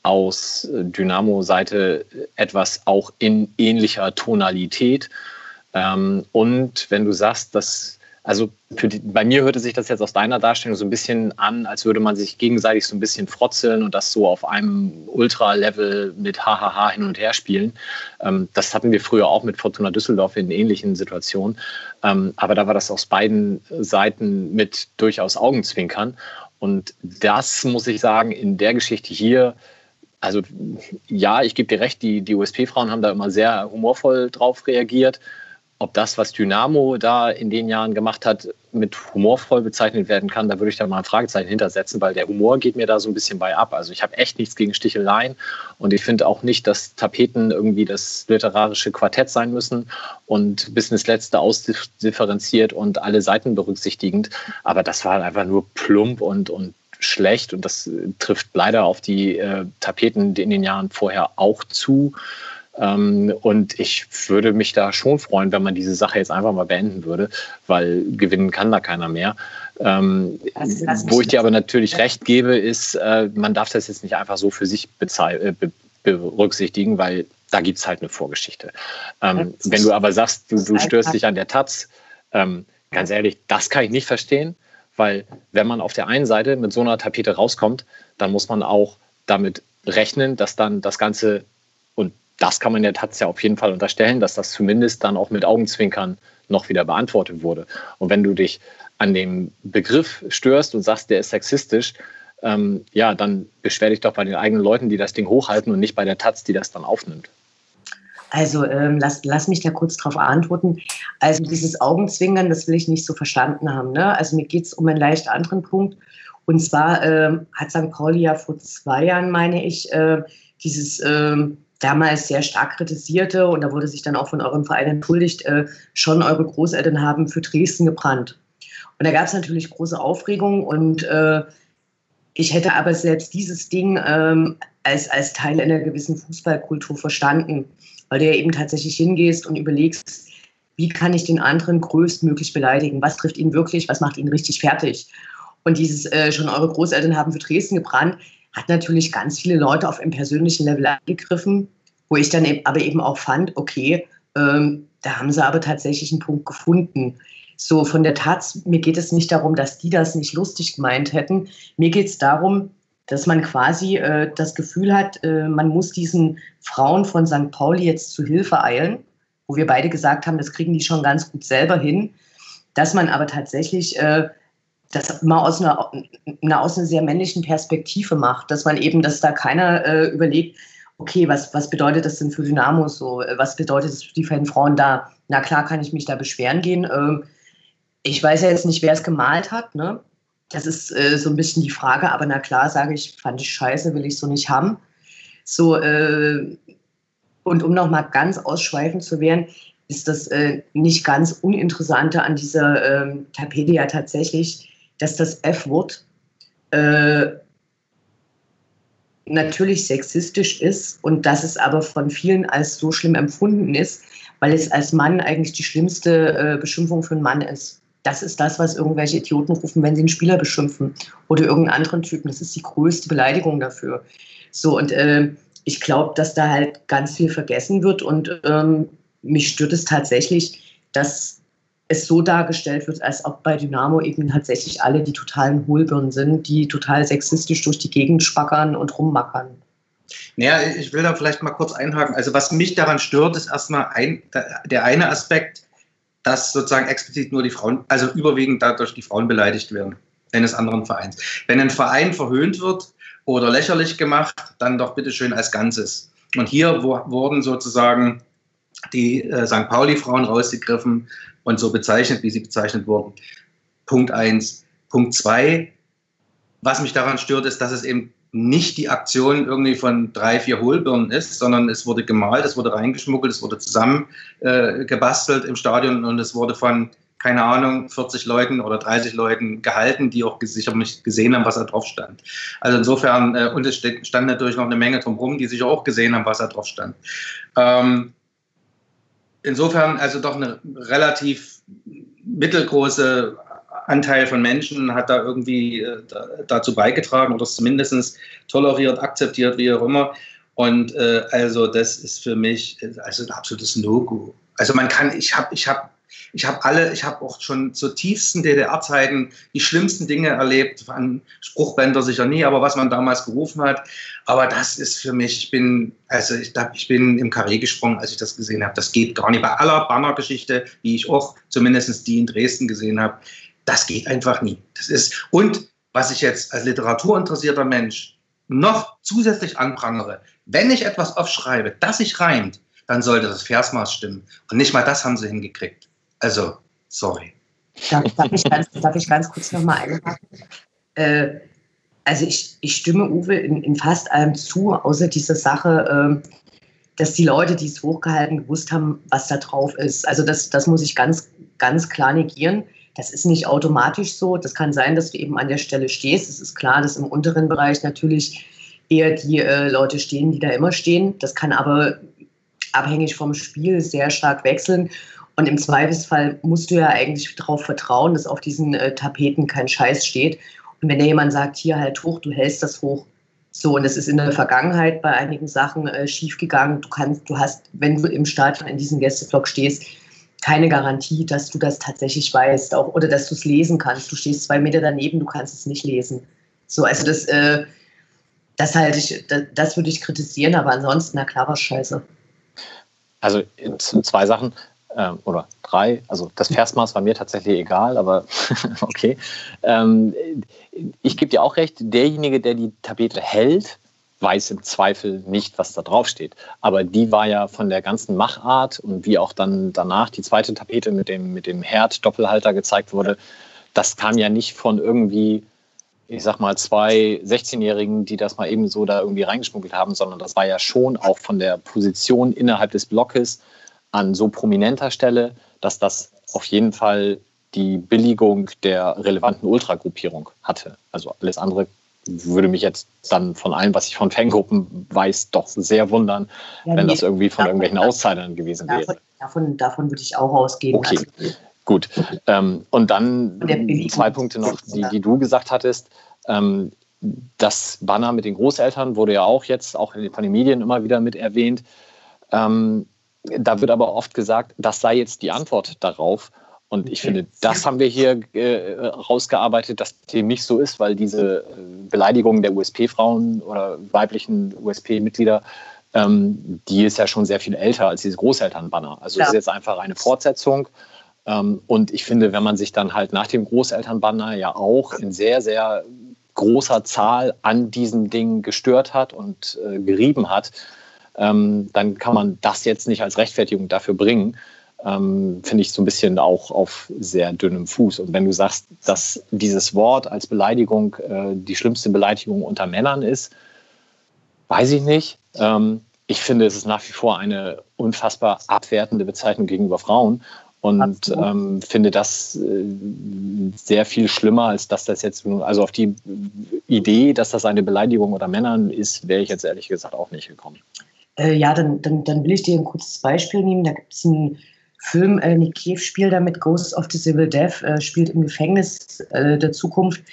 aus äh, Dynamo-Seite etwas auch in ähnlicher Tonalität. Ähm, und wenn du sagst, dass also die, bei mir hörte sich das jetzt aus deiner Darstellung so ein bisschen an, als würde man sich gegenseitig so ein bisschen frotzeln und das so auf einem Ultra-Level mit Hahaha hin und her spielen. Ähm, das hatten wir früher auch mit Fortuna Düsseldorf in ähnlichen Situationen. Ähm, aber da war das aus beiden Seiten mit durchaus Augenzwinkern. Und das muss ich sagen, in der Geschichte hier, also ja, ich gebe dir recht, die, die USP-Frauen haben da immer sehr humorvoll drauf reagiert ob das, was Dynamo da in den Jahren gemacht hat, mit humorvoll bezeichnet werden kann, da würde ich da mal ein Fragezeichen hintersetzen, weil der Humor geht mir da so ein bisschen bei ab. Also ich habe echt nichts gegen Sticheleien und ich finde auch nicht, dass Tapeten irgendwie das literarische Quartett sein müssen und bis ins Letzte ausdifferenziert und alle Seiten berücksichtigend. Aber das war einfach nur plump und, und schlecht und das trifft leider auf die äh, Tapeten in den Jahren vorher auch zu. Ähm, und ich würde mich da schon freuen, wenn man diese Sache jetzt einfach mal beenden würde, weil gewinnen kann da keiner mehr. Ähm, also, wo ich dir aber natürlich recht gebe, ist, äh, man darf das jetzt nicht einfach so für sich äh, be berücksichtigen, weil da gibt es halt eine Vorgeschichte. Ähm, wenn du aber sagst, du, du störst dich an der Taz, ähm, ganz ehrlich, das kann ich nicht verstehen, weil wenn man auf der einen Seite mit so einer Tapete rauskommt, dann muss man auch damit rechnen, dass dann das Ganze das kann man der Taz ja auf jeden Fall unterstellen, dass das zumindest dann auch mit Augenzwinkern noch wieder beantwortet wurde. Und wenn du dich an dem Begriff störst und sagst, der ist sexistisch, ähm, ja, dann beschwer dich doch bei den eigenen Leuten, die das Ding hochhalten und nicht bei der Taz, die das dann aufnimmt. Also ähm, lass, lass mich da kurz darauf antworten. Also dieses Augenzwinkern, das will ich nicht so verstanden haben. Ne? Also mir geht es um einen leicht anderen Punkt. Und zwar ähm, hat St. Pauli ja vor zwei Jahren, meine ich, äh, dieses ähm, damals sehr stark kritisierte, und da wurde sich dann auch von eurem Verein entschuldigt, äh, schon eure Großeltern haben für Dresden gebrannt. Und da gab es natürlich große Aufregung und äh, ich hätte aber selbst dieses Ding ähm, als, als Teil einer gewissen Fußballkultur verstanden, weil du ja eben tatsächlich hingehst und überlegst, wie kann ich den anderen größtmöglich beleidigen? Was trifft ihn wirklich? Was macht ihn richtig fertig? Und dieses äh, schon eure Großeltern haben für Dresden gebrannt, hat natürlich ganz viele Leute auf einem persönlichen Level angegriffen, wo ich dann aber eben auch fand, okay, ähm, da haben sie aber tatsächlich einen Punkt gefunden. So von der Tat, mir geht es nicht darum, dass die das nicht lustig gemeint hätten. Mir geht es darum, dass man quasi äh, das Gefühl hat, äh, man muss diesen Frauen von St. Pauli jetzt zu Hilfe eilen, wo wir beide gesagt haben, das kriegen die schon ganz gut selber hin, dass man aber tatsächlich äh, das mal aus einer, einer, aus einer sehr männlichen Perspektive macht, dass man eben, dass da keiner äh, überlegt, okay, was, was bedeutet das denn für Dynamo so? Was bedeutet das für die Frauen da? Na klar kann ich mich da beschweren gehen. Ähm, ich weiß ja jetzt nicht, wer es gemalt hat, ne? Das ist äh, so ein bisschen die Frage, aber na klar sage ich, fand ich scheiße, will ich so nicht haben. So, äh, und um nochmal ganz ausschweifend zu werden, ist das äh, nicht ganz Uninteressante an dieser ähm, Tapete ja tatsächlich, dass das F-Wort natürlich sexistisch ist und dass es aber von vielen als so schlimm empfunden ist, weil es als Mann eigentlich die schlimmste äh, Beschimpfung für einen Mann ist. Das ist das, was irgendwelche Idioten rufen, wenn sie einen Spieler beschimpfen oder irgendeinen anderen Typen. Das ist die größte Beleidigung dafür. So, und äh, ich glaube, dass da halt ganz viel vergessen wird und ähm, mich stört es tatsächlich, dass es so dargestellt wird, als ob bei Dynamo eben tatsächlich alle die totalen Hohlbirnen sind, die total sexistisch durch die Gegend spackern und rummackern. Naja, ich will da vielleicht mal kurz einhaken. Also was mich daran stört, ist erstmal ein, der eine Aspekt, dass sozusagen explizit nur die Frauen, also überwiegend dadurch die Frauen beleidigt werden, eines anderen Vereins. Wenn ein Verein verhöhnt wird oder lächerlich gemacht, dann doch bitte schön als Ganzes. Und hier wurden sozusagen die äh, St. Pauli-Frauen rausgegriffen und so bezeichnet, wie sie bezeichnet wurden. Punkt eins. Punkt zwei, was mich daran stört, ist, dass es eben nicht die Aktion irgendwie von drei, vier Hohlbirnen ist, sondern es wurde gemalt, es wurde reingeschmuggelt, es wurde zusammen äh, im Stadion und es wurde von, keine Ahnung, 40 Leuten oder 30 Leuten gehalten, die auch sicher nicht gesehen haben, was da drauf stand. Also insofern, äh, und es stand natürlich noch eine Menge drumherum, die sicher auch gesehen haben, was da drauf stand. Ähm, insofern also doch eine relativ mittelgroße Anteil von Menschen hat da irgendwie äh, da, dazu beigetragen oder es zumindest toleriert, akzeptiert, wie auch immer. Und äh, also das ist für mich also ein absolutes No-Go. Also man kann, ich habe, ich habe ich habe alle, ich habe auch schon zur tiefsten DDR-Zeiten die schlimmsten Dinge erlebt, an Spruchbänder sicher nie, aber was man damals gerufen hat. Aber das ist für mich, ich bin, also ich, ich bin im Karree gesprungen, als ich das gesehen habe. Das geht gar nicht. Bei aller Banner-Geschichte, die ich auch zumindest die in Dresden gesehen habe, das geht einfach nie. Das ist, und was ich jetzt als literaturinteressierter Mensch noch zusätzlich anprangere, wenn ich etwas aufschreibe, das sich reimt, dann sollte das Versmaß stimmen. Und nicht mal das haben sie hingekriegt. Also, sorry. Darf, darf, ich, ganz, darf ich ganz kurz nochmal einhaken? Äh, also ich, ich stimme Uwe in, in, fast allem zu, außer dieser Sache, äh, dass die Leute, die es hochgehalten, gewusst haben, was da drauf ist. Also das, das muss ich ganz, ganz klar negieren. Das ist nicht automatisch so. Das kann sein, dass du eben an der Stelle stehst. Es ist klar, dass im unteren Bereich natürlich eher die äh, Leute stehen, die da immer stehen. Das kann aber abhängig vom Spiel sehr stark wechseln. Und im Zweifelsfall musst du ja eigentlich darauf vertrauen, dass auf diesen äh, Tapeten kein Scheiß steht. Und wenn da jemand sagt, hier halt hoch, du hältst das hoch. So, und das ist in der Vergangenheit bei einigen Sachen äh, schiefgegangen. Du kannst, du hast, wenn du im Stadion in diesem Gästeblock stehst, keine Garantie, dass du das tatsächlich weißt, auch oder dass du es lesen kannst. Du stehst zwei Meter daneben, du kannst es nicht lesen. So, also das, äh, das halte ich, das, das würde ich kritisieren, aber ansonsten, na klar, was scheiße. Also zwei Sachen äh, oder drei. Also das Versmaß war mir tatsächlich egal, aber okay. Ähm, ich gebe dir auch recht, derjenige, der die Tapete hält, weiß im Zweifel nicht, was da drauf steht. Aber die war ja von der ganzen Machart und wie auch dann danach die zweite Tapete mit dem, mit dem Herd-Doppelhalter gezeigt wurde, das kam ja nicht von irgendwie, ich sag mal, zwei 16-Jährigen, die das mal eben so da irgendwie reingeschmuggelt haben, sondern das war ja schon auch von der Position innerhalb des Blockes an so prominenter Stelle, dass das auf jeden Fall die Billigung der relevanten Ultragruppierung hatte. Also alles andere würde mich jetzt dann von allem, was ich von Fangruppen weiß, doch sehr wundern, ja, wenn das irgendwie von davon, irgendwelchen Outsidern gewesen davon, wäre. Davon, davon würde ich auch ausgehen. Okay, also, gut. Ähm, und dann zwei Punkte noch, die, die, du gesagt hattest. Ähm, das Banner mit den Großeltern wurde ja auch jetzt auch von den Medien immer wieder mit erwähnt. Ähm, da wird aber oft gesagt, das sei jetzt die Antwort darauf. Und ich finde, das haben wir hier äh, rausgearbeitet, dass dem nicht so ist, weil diese äh, Beleidigung der USP-Frauen oder weiblichen USP-Mitglieder, ähm, die ist ja schon sehr viel älter als diese Großelternbanner. Also es ja. ist jetzt einfach eine Fortsetzung. Ähm, und ich finde, wenn man sich dann halt nach dem Großelternbanner ja auch in sehr, sehr großer Zahl an diesen Dingen gestört hat und äh, gerieben hat, ähm, dann kann man das jetzt nicht als Rechtfertigung dafür bringen. Ähm, finde ich so ein bisschen auch auf sehr dünnem Fuß. Und wenn du sagst, dass dieses Wort als Beleidigung äh, die schlimmste Beleidigung unter Männern ist, weiß ich nicht. Ähm, ich finde, es ist nach wie vor eine unfassbar abwertende Bezeichnung gegenüber Frauen und ähm, finde das äh, sehr viel schlimmer, als dass das jetzt, also auf die Idee, dass das eine Beleidigung unter Männern ist, wäre ich jetzt ehrlich gesagt auch nicht gekommen. Äh, ja, dann, dann, dann will ich dir ein kurzes Beispiel nehmen. Da gibt es einen Film, äh, Nick Cave spielt damit, Ghost of the Civil Death, äh, spielt im Gefängnis äh, der Zukunft.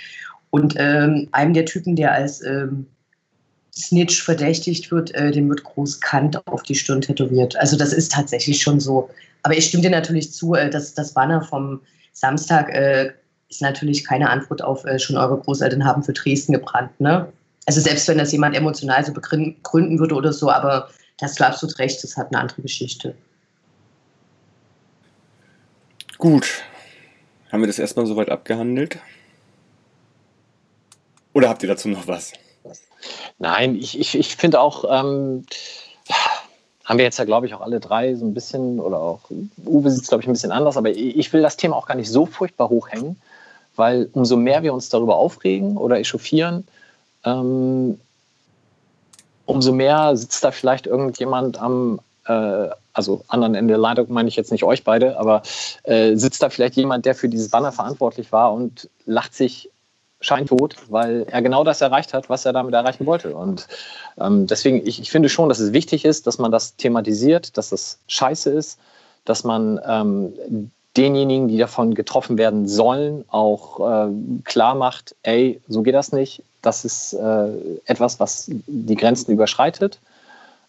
Und ähm, einem der Typen, der als ähm, Snitch verdächtigt wird, äh, dem wird groß Kant auf die Stirn tätowiert. Also das ist tatsächlich schon so. Aber ich stimme dir natürlich zu, äh, dass das Banner vom Samstag äh, ist natürlich keine Antwort auf äh, schon eure Großeltern haben für Dresden gebrannt. Ne? Also selbst wenn das jemand emotional so begründen würde oder so, aber das du absolut recht, das hat eine andere Geschichte. Gut. Haben wir das erstmal soweit abgehandelt? Oder habt ihr dazu noch was? Nein, ich, ich, ich finde auch, ähm, haben wir jetzt ja, glaube ich, auch alle drei so ein bisschen, oder auch Uwe sieht es, glaube ich, ein bisschen anders, aber ich will das Thema auch gar nicht so furchtbar hochhängen, weil umso mehr wir uns darüber aufregen oder echauffieren, ähm, umso mehr sitzt da vielleicht irgendjemand am, äh, also anderen Ende der Leitung meine ich jetzt nicht euch beide, aber äh, sitzt da vielleicht jemand, der für dieses Banner verantwortlich war und lacht sich scheintot, weil er genau das erreicht hat, was er damit erreichen wollte. Und ähm, deswegen, ich, ich finde schon, dass es wichtig ist, dass man das thematisiert, dass das scheiße ist, dass man ähm, denjenigen, die davon getroffen werden sollen, auch äh, klar macht, ey, so geht das nicht. Das ist äh, etwas, was die Grenzen überschreitet.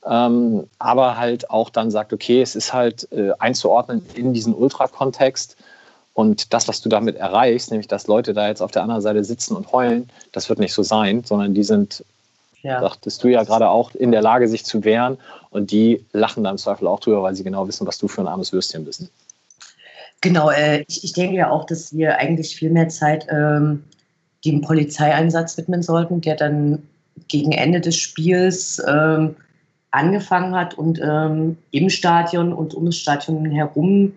Ähm, aber halt auch dann sagt, okay, es ist halt äh, einzuordnen in diesen Ultra-Kontext und das, was du damit erreichst, nämlich dass Leute da jetzt auf der anderen Seite sitzen und heulen, das wird nicht so sein, sondern die sind, ja. sagtest du ja gerade auch, in der Lage, sich zu wehren. Und die lachen da im Zweifel auch drüber, weil sie genau wissen, was du für ein armes Würstchen bist. Genau, äh, ich, ich, denke ja auch, dass wir eigentlich viel mehr Zeit ähm, dem Polizeieinsatz widmen sollten, der dann gegen Ende des Spiels ähm, angefangen hat und ähm, im Stadion und um das Stadion herum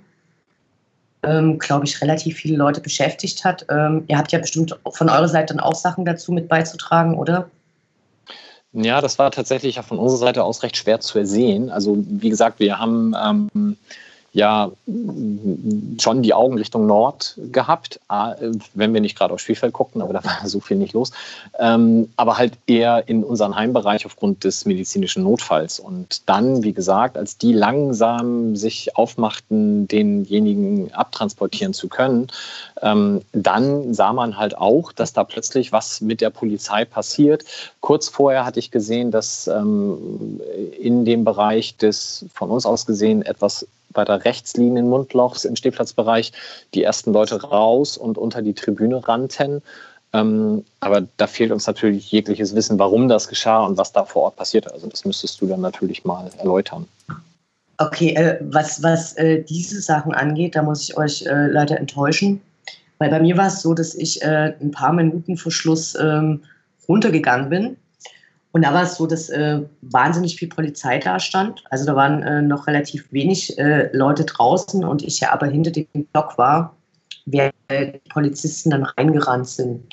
ähm, glaube ich, relativ viele Leute beschäftigt hat. Ähm, ihr habt ja bestimmt von eurer Seite dann auch Sachen dazu mit beizutragen, oder? Ja, das war tatsächlich von unserer Seite aus recht schwer zu ersehen. Also wie gesagt, wir haben ähm, ja schon die Augen Richtung Nord gehabt, wenn wir nicht gerade aufs Spielfeld guckten, aber da war so viel nicht los. Ähm, aber halt eher in unseren Heimbereich aufgrund des medizinischen Notfalls. Und dann, wie gesagt, als die langsam sich aufmachten, denjenigen abtransportieren zu können, ähm, dann sah man halt auch, dass da plötzlich was mit der Polizei passiert. Kurz vorher hatte ich gesehen, dass ähm, in dem Bereich des von uns aus gesehen etwas weiter rechts liegenden Mundlochs im Stehplatzbereich die ersten Leute raus und unter die Tribüne rannten. Ähm, aber da fehlt uns natürlich jegliches Wissen, warum das geschah und was da vor Ort passierte. Also das müsstest du dann natürlich mal erläutern. Okay, äh, was, was äh, diese Sachen angeht, da muss ich euch äh, leider enttäuschen. Weil bei mir war es so, dass ich äh, ein paar Minuten vor Schluss ähm, runtergegangen bin und da war es so, dass äh, wahnsinnig viel Polizei da stand. Also da waren äh, noch relativ wenig äh, Leute draußen und ich ja aber hinter dem Block war, während Polizisten dann reingerannt sind.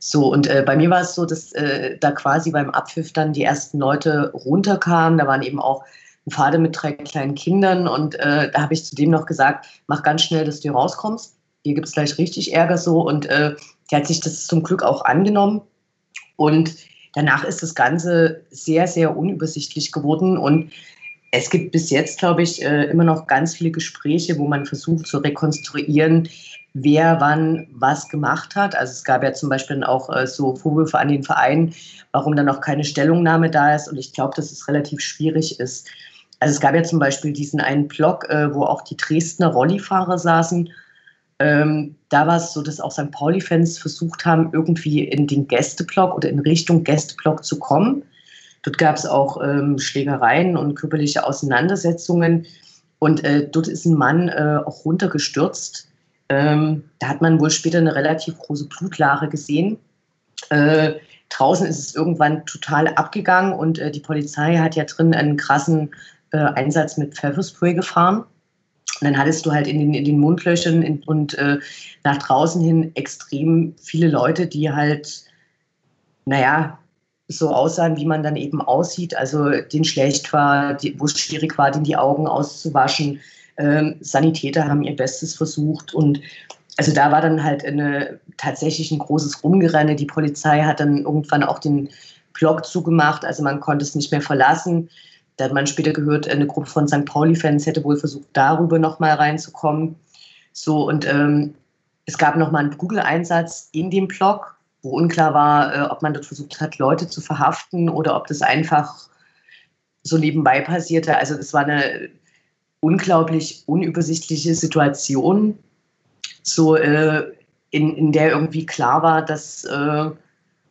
So, und äh, bei mir war es so, dass äh, da quasi beim Abpfiff dann die ersten Leute runterkamen. Da waren eben auch ein Vater mit drei kleinen Kindern und äh, da habe ich zu dem noch gesagt, mach ganz schnell, dass du rauskommst. Hier gibt es gleich richtig Ärger so und der hat sich das zum Glück auch angenommen. Und Danach ist das Ganze sehr, sehr unübersichtlich geworden und es gibt bis jetzt, glaube ich, äh, immer noch ganz viele Gespräche, wo man versucht zu rekonstruieren, wer wann was gemacht hat. Also es gab ja zum Beispiel auch äh, so Vorwürfe an den Verein, warum dann noch keine Stellungnahme da ist. Und ich glaube, dass es relativ schwierig ist. Also es gab ja zum Beispiel diesen einen Blog, äh, wo auch die Dresdner Rollifahrer saßen. Ähm, da war es so, dass auch St. Pauli-Fans versucht haben, irgendwie in den Gästeblock oder in Richtung Gästeblock zu kommen. Dort gab es auch ähm, Schlägereien und körperliche Auseinandersetzungen. Und äh, dort ist ein Mann äh, auch runtergestürzt. Ähm, da hat man wohl später eine relativ große Blutlache gesehen. Äh, draußen ist es irgendwann total abgegangen und äh, die Polizei hat ja drin einen krassen äh, Einsatz mit Pfefferspray gefahren. Und dann hattest du halt in den, in den Mundlöchern in, und äh, nach draußen hin extrem viele Leute, die halt, naja, so aussahen, wie man dann eben aussieht. Also den schlecht war, wo es schwierig war, den die Augen auszuwaschen. Ähm, Sanitäter haben ihr Bestes versucht und also da war dann halt eine, tatsächlich ein großes Rumgerenne. Die Polizei hat dann irgendwann auch den Block zugemacht, also man konnte es nicht mehr verlassen. Da hat man später gehört, eine Gruppe von St. Pauli-Fans hätte wohl versucht, darüber nochmal reinzukommen. So, und ähm, es gab nochmal einen Prügeleinsatz in dem Block wo unklar war, äh, ob man dort versucht hat, Leute zu verhaften oder ob das einfach so nebenbei passierte. Also es war eine unglaublich unübersichtliche Situation, so äh, in, in der irgendwie klar war, dass äh,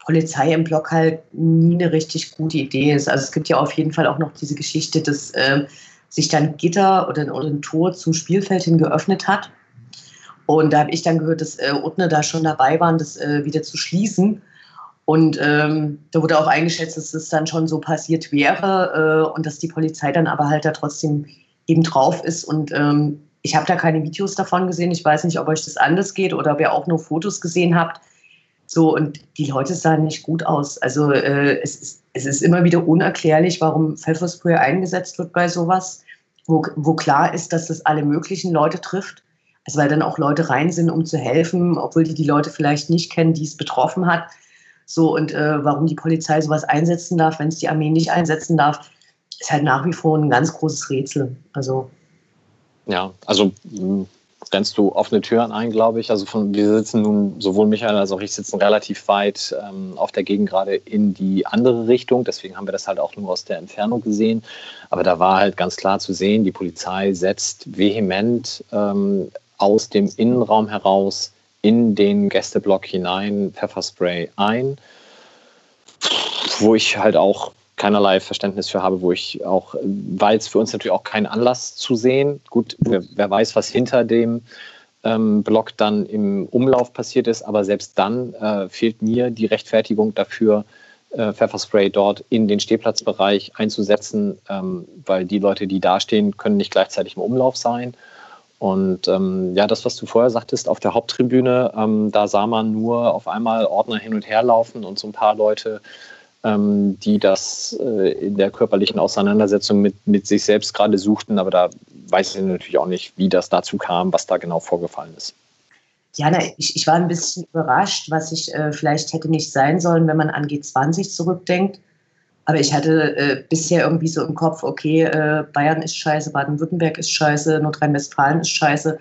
Polizei im Block halt nie eine richtig gute Idee ist. Also es gibt ja auf jeden Fall auch noch diese Geschichte, dass äh, sich dann Gitter oder, oder ein Tor zum Spielfeld hin geöffnet hat und da habe ich dann gehört, dass äh, Ordner da schon dabei waren, das äh, wieder zu schließen. Und ähm, da wurde auch eingeschätzt, dass das dann schon so passiert wäre äh, und dass die Polizei dann aber halt da trotzdem eben drauf ist. Und ähm, ich habe da keine Videos davon gesehen. Ich weiß nicht, ob euch das anders geht oder ob ihr auch nur Fotos gesehen habt. So, und die Leute sahen nicht gut aus. Also äh, es, ist, es ist immer wieder unerklärlich, warum Pfefferspray eingesetzt wird bei sowas, wo, wo klar ist, dass das alle möglichen Leute trifft. Also weil dann auch Leute rein sind, um zu helfen, obwohl die die Leute vielleicht nicht kennen, die es betroffen hat. So und äh, warum die Polizei sowas einsetzen darf, wenn es die Armee nicht einsetzen darf, ist halt nach wie vor ein ganz großes Rätsel. Also ja, also rennst du offene Türen ein, glaube ich. Also von, wir sitzen nun, sowohl Michael als auch ich sitzen relativ weit ähm, auf der Gegend gerade in die andere Richtung. Deswegen haben wir das halt auch nur aus der Entfernung gesehen. Aber da war halt ganz klar zu sehen, die Polizei setzt vehement ähm, aus dem Innenraum heraus in den Gästeblock hinein Pfefferspray ein, wo ich halt auch keinerlei Verständnis für habe, wo ich auch, weil es für uns natürlich auch keinen Anlass zu sehen. Gut, wer, wer weiß, was hinter dem ähm, Block dann im Umlauf passiert ist, aber selbst dann äh, fehlt mir die Rechtfertigung dafür, äh, Pfefferspray dort in den Stehplatzbereich einzusetzen, ähm, weil die Leute, die da stehen, können nicht gleichzeitig im Umlauf sein. Und ähm, ja, das, was du vorher sagtest, auf der Haupttribüne, ähm, da sah man nur auf einmal Ordner hin und her laufen und so ein paar Leute, ähm, die das äh, in der körperlichen Auseinandersetzung mit, mit sich selbst gerade suchten. Aber da weiß ich natürlich auch nicht, wie das dazu kam, was da genau vorgefallen ist. Ja, na, ich, ich war ein bisschen überrascht, was ich äh, vielleicht hätte nicht sein sollen, wenn man an G20 zurückdenkt. Aber ich hatte äh, bisher irgendwie so im Kopf, okay, äh, Bayern ist scheiße, Baden-Württemberg ist scheiße, Nordrhein-Westfalen ist scheiße.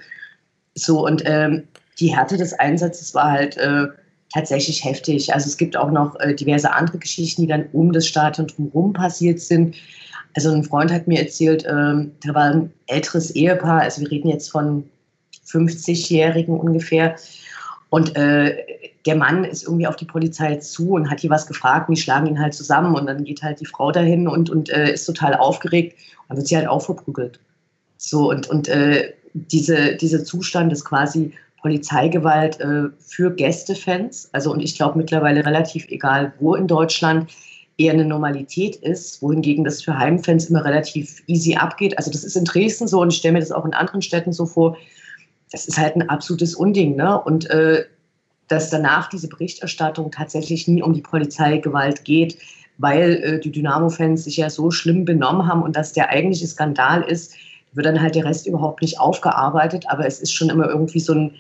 So, und ähm, die Härte des Einsatzes war halt äh, tatsächlich heftig. Also es gibt auch noch äh, diverse andere Geschichten, die dann um das Stadion drumherum passiert sind. Also ein Freund hat mir erzählt, ähm, da war ein älteres Ehepaar, also wir reden jetzt von 50-Jährigen ungefähr. Und äh, der Mann ist irgendwie auf die Polizei zu und hat hier was gefragt und die schlagen ihn halt zusammen und dann geht halt die Frau dahin und, und äh, ist total aufgeregt und wird sie halt auch verprügelt. So und, und äh, diese, dieser Zustand ist quasi Polizeigewalt äh, für Gästefans, also und ich glaube mittlerweile relativ egal wo in Deutschland, eher eine Normalität ist, wohingegen das für Heimfans immer relativ easy abgeht. Also das ist in Dresden so und ich stelle mir das auch in anderen Städten so vor. Das ist halt ein absolutes Unding, ne? Und äh, dass danach diese Berichterstattung tatsächlich nie um die Polizeigewalt geht, weil äh, die Dynamo-Fans sich ja so schlimm benommen haben und dass der eigentliche Skandal ist, wird dann halt der Rest überhaupt nicht aufgearbeitet. Aber es ist schon immer irgendwie so ein,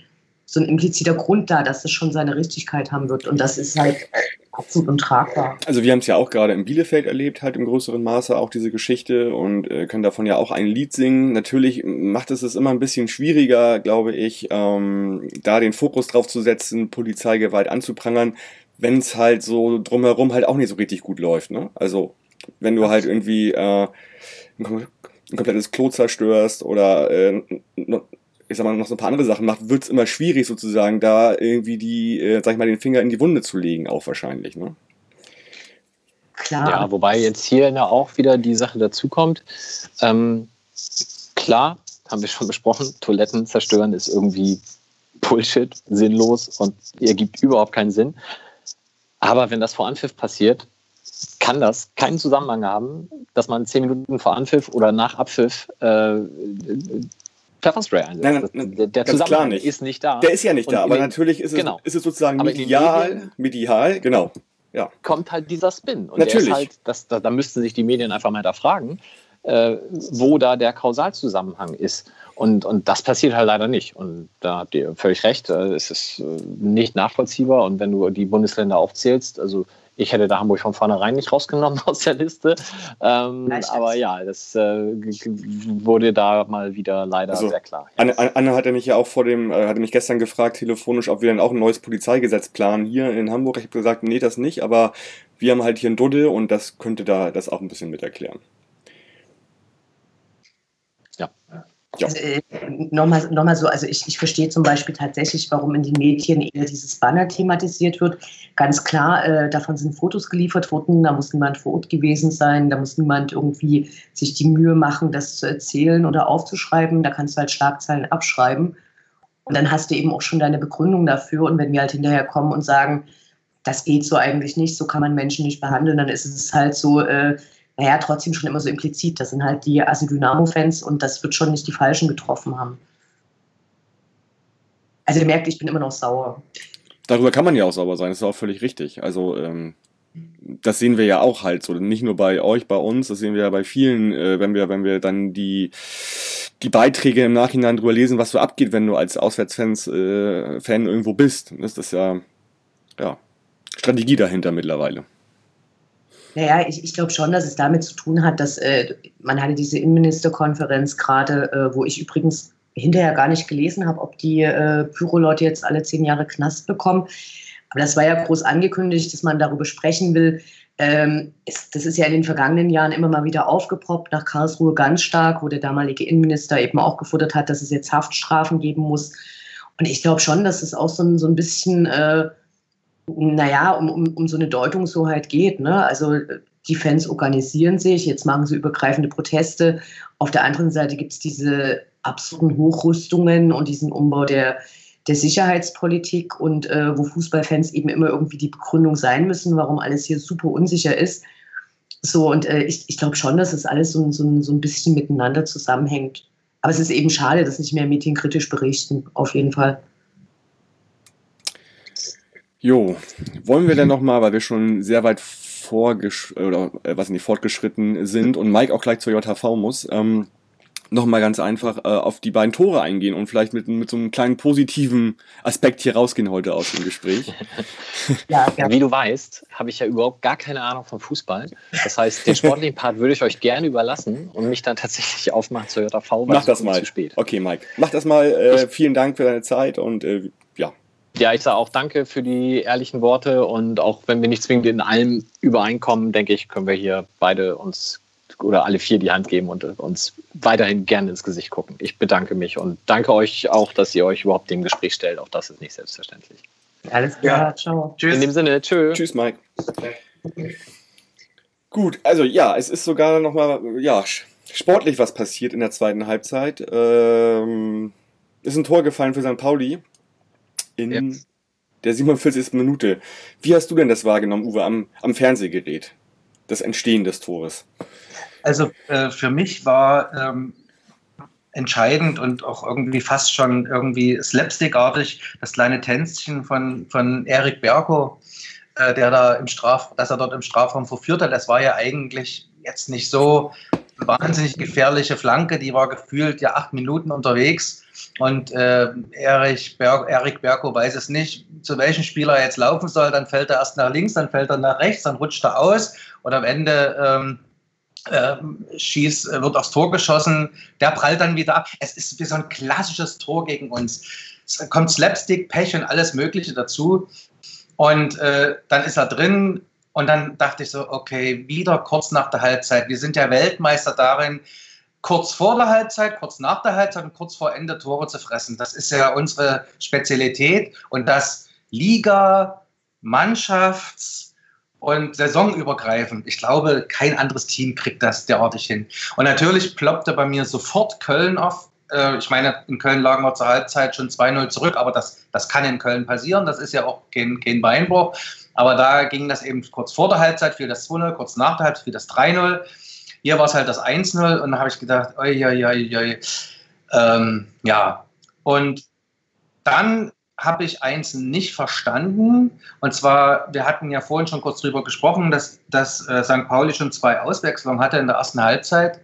so ein impliziter Grund da, dass es schon seine Richtigkeit haben wird. Und das ist halt absolut untragbar. Also wir haben es ja auch gerade in Bielefeld erlebt, halt im größeren Maße auch diese Geschichte und äh, können davon ja auch ein Lied singen. Natürlich macht es es immer ein bisschen schwieriger, glaube ich, ähm, da den Fokus drauf zu setzen, Polizeigewalt anzuprangern, wenn es halt so drumherum halt auch nicht so richtig gut läuft. Ne? Also wenn du halt irgendwie äh, ein, komplettes Klo zerstörst oder äh, ich sag mal, noch so ein paar andere Sachen macht, wird es immer schwierig sozusagen, da irgendwie die, äh, sag ich mal, den Finger in die Wunde zu legen, auch wahrscheinlich, ne? Klar. Ja, wobei jetzt hier ja auch wieder die Sache dazukommt. Ähm, klar, haben wir schon besprochen, Toiletten zerstören ist irgendwie Bullshit, sinnlos und ergibt überhaupt keinen Sinn. Aber wenn das vor Anpfiff passiert, kann das keinen Zusammenhang haben, dass man zehn Minuten vor Anpfiff oder nach Abpfiff äh, Pfefferspray einsetzt. Nein, nein, der, der Zusammenhang nicht. ist nicht da. Der ist ja nicht da, aber den, natürlich ist es, genau. ist es sozusagen medial, medial, genau. Ja. Kommt halt dieser Spin. Und natürlich. Halt, das, da, da müssten sich die Medien einfach mal hinterfragen, äh, wo da der Kausalzusammenhang ist. Und, und das passiert halt leider nicht. Und da habt ihr völlig recht. Äh, es ist äh, nicht nachvollziehbar. Und wenn du die Bundesländer aufzählst, also ich hätte da Hamburg von vornherein nicht rausgenommen aus der Liste. Ähm, aber ja, das äh, wurde da mal wieder leider also, sehr klar. Anne, Anne hatte mich ja auch vor dem, äh, hatte mich gestern gefragt, telefonisch, ob wir dann auch ein neues Polizeigesetz planen hier in Hamburg. Ich habe gesagt, nee, das nicht, aber wir haben halt hier ein Duddel und das könnte da das auch ein bisschen mit erklären. Ja. Also, äh, Nochmal noch mal so, also ich, ich verstehe zum Beispiel tatsächlich, warum in den Medien eher dieses Banner thematisiert wird. Ganz klar, äh, davon sind Fotos geliefert worden, da muss niemand vor Ort gewesen sein, da muss niemand irgendwie sich die Mühe machen, das zu erzählen oder aufzuschreiben. Da kannst du halt Schlagzeilen abschreiben. Und dann hast du eben auch schon deine Begründung dafür. Und wenn wir halt hinterher kommen und sagen, das geht so eigentlich nicht, so kann man Menschen nicht behandeln, dann ist es halt so, äh, naja, trotzdem schon immer so implizit. Das sind halt die Asi-Dynamo-Fans und das wird schon nicht die Falschen getroffen haben. Also ihr merkt, ich bin immer noch sauer. Darüber kann man ja auch sauer sein, das ist auch völlig richtig. Also ähm, das sehen wir ja auch halt so, nicht nur bei euch, bei uns, das sehen wir ja bei vielen, äh, wenn wir, wenn wir dann die die Beiträge im Nachhinein drüber lesen, was so abgeht, wenn du als Auswärtsfans äh, Fan irgendwo bist. Das ist ja ja Strategie dahinter mittlerweile. Naja, ich, ich glaube schon, dass es damit zu tun hat, dass äh, man hatte diese Innenministerkonferenz gerade, äh, wo ich übrigens hinterher gar nicht gelesen habe, ob die äh, Pyro-Leute jetzt alle zehn Jahre Knast bekommen. Aber das war ja groß angekündigt, dass man darüber sprechen will. Ähm, ist, das ist ja in den vergangenen Jahren immer mal wieder aufgepoppt, nach Karlsruhe ganz stark, wo der damalige Innenminister eben auch gefordert hat, dass es jetzt Haftstrafen geben muss. Und ich glaube schon, dass es auch so ein, so ein bisschen äh, naja, um, um, um so eine Deutungshoheit geht. Ne? Also die Fans organisieren sich, jetzt machen sie übergreifende Proteste. Auf der anderen Seite gibt es diese absurden Hochrüstungen und diesen Umbau der, der Sicherheitspolitik und äh, wo Fußballfans eben immer irgendwie die Begründung sein müssen, warum alles hier super unsicher ist. So, und äh, ich, ich glaube schon, dass es alles so, so, so ein bisschen miteinander zusammenhängt. Aber es ist eben schade, dass nicht mehr Medien kritisch berichten, auf jeden Fall. Jo, wollen wir denn nochmal, weil wir schon sehr weit vorgesch oder äh, was nicht fortgeschritten sind und Mike auch gleich zur JHV muss, ähm, nochmal ganz einfach äh, auf die beiden Tore eingehen und vielleicht mit, mit so einem kleinen positiven Aspekt hier rausgehen heute aus dem Gespräch. Ja, ja. Wie du weißt, habe ich ja überhaupt gar keine Ahnung vom Fußball. Das heißt, den sportlichen Part würde ich euch gerne überlassen und mich dann tatsächlich aufmachen zur JV, weil Mach das mal. zu spät. Okay, Mike. Mach das mal. Äh, vielen Dank für deine Zeit und äh, ja, ich sage auch danke für die ehrlichen Worte und auch wenn wir nicht zwingend in allem übereinkommen, denke ich, können wir hier beide uns oder alle vier die Hand geben und uns weiterhin gerne ins Gesicht gucken. Ich bedanke mich und danke euch auch, dass ihr euch überhaupt dem Gespräch stellt. Auch das ist nicht selbstverständlich. Alles klar, ja. ciao. Tschüss. In dem Sinne, tschüss. Tschüss, Mike. Gut, also ja, es ist sogar nochmal, ja, sportlich was passiert in der zweiten Halbzeit. Ähm, ist ein Tor gefallen für St. Pauli in ja. der 47. Minute. Wie hast du denn das wahrgenommen, Uwe, am, am Fernsehgerät? Das Entstehen des Tores? Also äh, für mich war ähm, entscheidend und auch irgendwie fast schon irgendwie slapstickartig das kleine Tänzchen von, von Erik Berko, äh, der da im Straf, dass er dort im Strafraum verführt hat. Das war ja eigentlich jetzt nicht so wahnsinnig gefährliche Flanke, die war gefühlt ja acht Minuten unterwegs. Und äh, Erich Ber Erik Berko weiß es nicht, zu welchem Spieler er jetzt laufen soll. Dann fällt er erst nach links, dann fällt er nach rechts, dann rutscht er aus und am Ende ähm, äh, schießt, wird aufs Tor geschossen. Der prallt dann wieder ab. Es ist wie so ein klassisches Tor gegen uns. Es kommt Slapstick, Pech und alles Mögliche dazu. Und äh, dann ist er drin, und dann dachte ich so, okay, wieder kurz nach der Halbzeit. Wir sind ja Weltmeister darin, kurz vor der Halbzeit, kurz nach der Halbzeit und kurz vor Ende Tore zu fressen. Das ist ja unsere Spezialität. Und das Liga, Mannschafts- und saisonübergreifend. Ich glaube, kein anderes Team kriegt das derartig hin. Und natürlich ploppte bei mir sofort Köln auf. Äh, ich meine, in Köln lagen wir zur Halbzeit schon 2-0 zurück, aber das, das kann in Köln passieren. Das ist ja auch kein, kein Beinbruch. Aber da ging das eben kurz vor der Halbzeit, fiel das 2-0, kurz nach der Halbzeit fiel das 3-0. Hier war es halt das 1-0 und da habe ich gedacht, oi, oi, oi, oi. Ähm, ja, und dann habe ich eins nicht verstanden. Und zwar, wir hatten ja vorhin schon kurz darüber gesprochen, dass, dass äh, St. Pauli schon zwei Auswechslungen hatte in der ersten Halbzeit.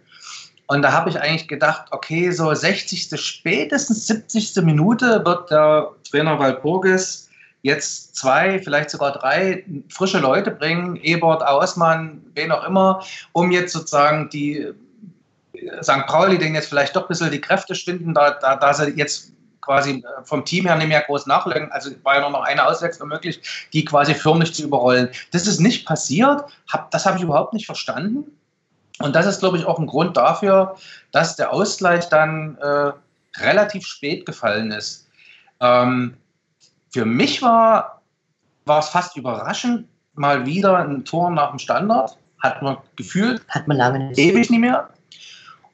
Und da habe ich eigentlich gedacht, okay, so 60. spätestens 70. Minute wird der Trainer Walpurgis jetzt zwei, vielleicht sogar drei frische Leute bringen, Ebert, Ausmann, wen auch immer, um jetzt sozusagen die St. Pauli, denen jetzt vielleicht doch ein bisschen die Kräfte stünden, da, da, da sie jetzt quasi vom Team her nicht mehr groß nachlegen, also war ja nur noch eine Auswechslung möglich, die quasi förmlich zu überrollen. Das ist nicht passiert, hab, das habe ich überhaupt nicht verstanden. Und das ist, glaube ich, auch ein Grund dafür, dass der Ausgleich dann äh, relativ spät gefallen ist. Ähm, für mich war, war es fast überraschend, mal wieder ein Tor nach dem Standard. Hat man gefühlt. Hat man lange nicht. Ewig nicht mehr.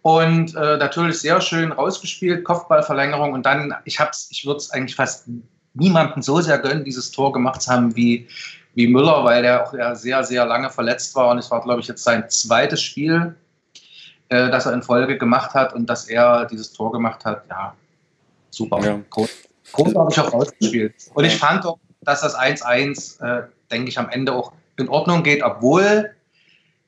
Und äh, natürlich sehr schön rausgespielt, Kopfballverlängerung. Und dann, ich, ich würde es eigentlich fast niemandem so sehr gönnen, dieses Tor gemacht zu haben wie, wie Müller, weil der auch ja sehr, sehr lange verletzt war. Und es war, glaube ich, jetzt sein zweites Spiel, äh, das er in Folge gemacht hat und dass er dieses Tor gemacht hat. Ja, super. Ja. Cool großartig auch rausgespielt. Und ich fand auch, dass das 1-1, äh, denke ich, am Ende auch in Ordnung geht, obwohl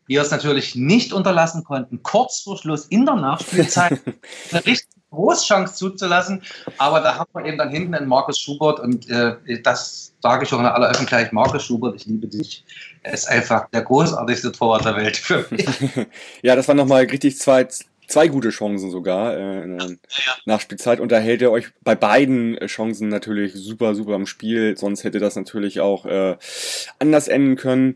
wir es natürlich nicht unterlassen konnten, kurz vor Schluss in der Nachspielzeit eine richtig große Chance zuzulassen. Aber da haben wir eben dann hinten einen Markus Schubert und äh, das sage ich auch in aller Öffentlichkeit, Markus Schubert, ich liebe dich. Er ist einfach der großartigste Torwart der Welt für mich. ja, das war nochmal richtig zwei, zwei gute Chancen sogar äh, in der ja. Nachspielzeit und da hält ihr euch bei beiden äh, Chancen natürlich super, super im Spiel, sonst hätte das natürlich auch äh, anders enden können.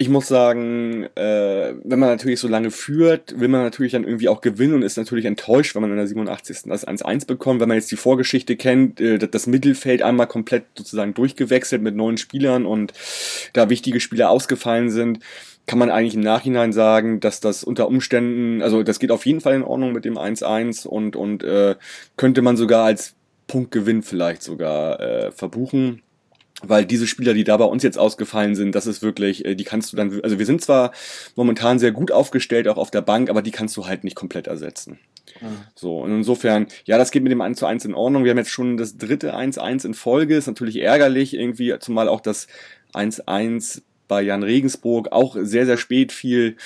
Ich muss sagen, äh, wenn man natürlich so lange führt, will man natürlich dann irgendwie auch gewinnen und ist natürlich enttäuscht, wenn man in der 87. das 1-1 bekommt. Wenn man jetzt die Vorgeschichte kennt, äh, das Mittelfeld einmal komplett sozusagen durchgewechselt mit neuen Spielern und da wichtige Spieler ausgefallen sind, kann man eigentlich im Nachhinein sagen, dass das unter Umständen, also das geht auf jeden Fall in Ordnung mit dem 1-1 und, und äh, könnte man sogar als Punktgewinn vielleicht sogar äh, verbuchen. Weil diese Spieler, die da bei uns jetzt ausgefallen sind, das ist wirklich, äh, die kannst du dann, also wir sind zwar momentan sehr gut aufgestellt, auch auf der Bank, aber die kannst du halt nicht komplett ersetzen. Mhm. So, und insofern, ja, das geht mit dem 1 zu 1 in Ordnung. Wir haben jetzt schon das dritte 1-1 in Folge, ist natürlich ärgerlich irgendwie, zumal auch das 1-1 bei Jan Regensburg auch sehr, sehr spät viel.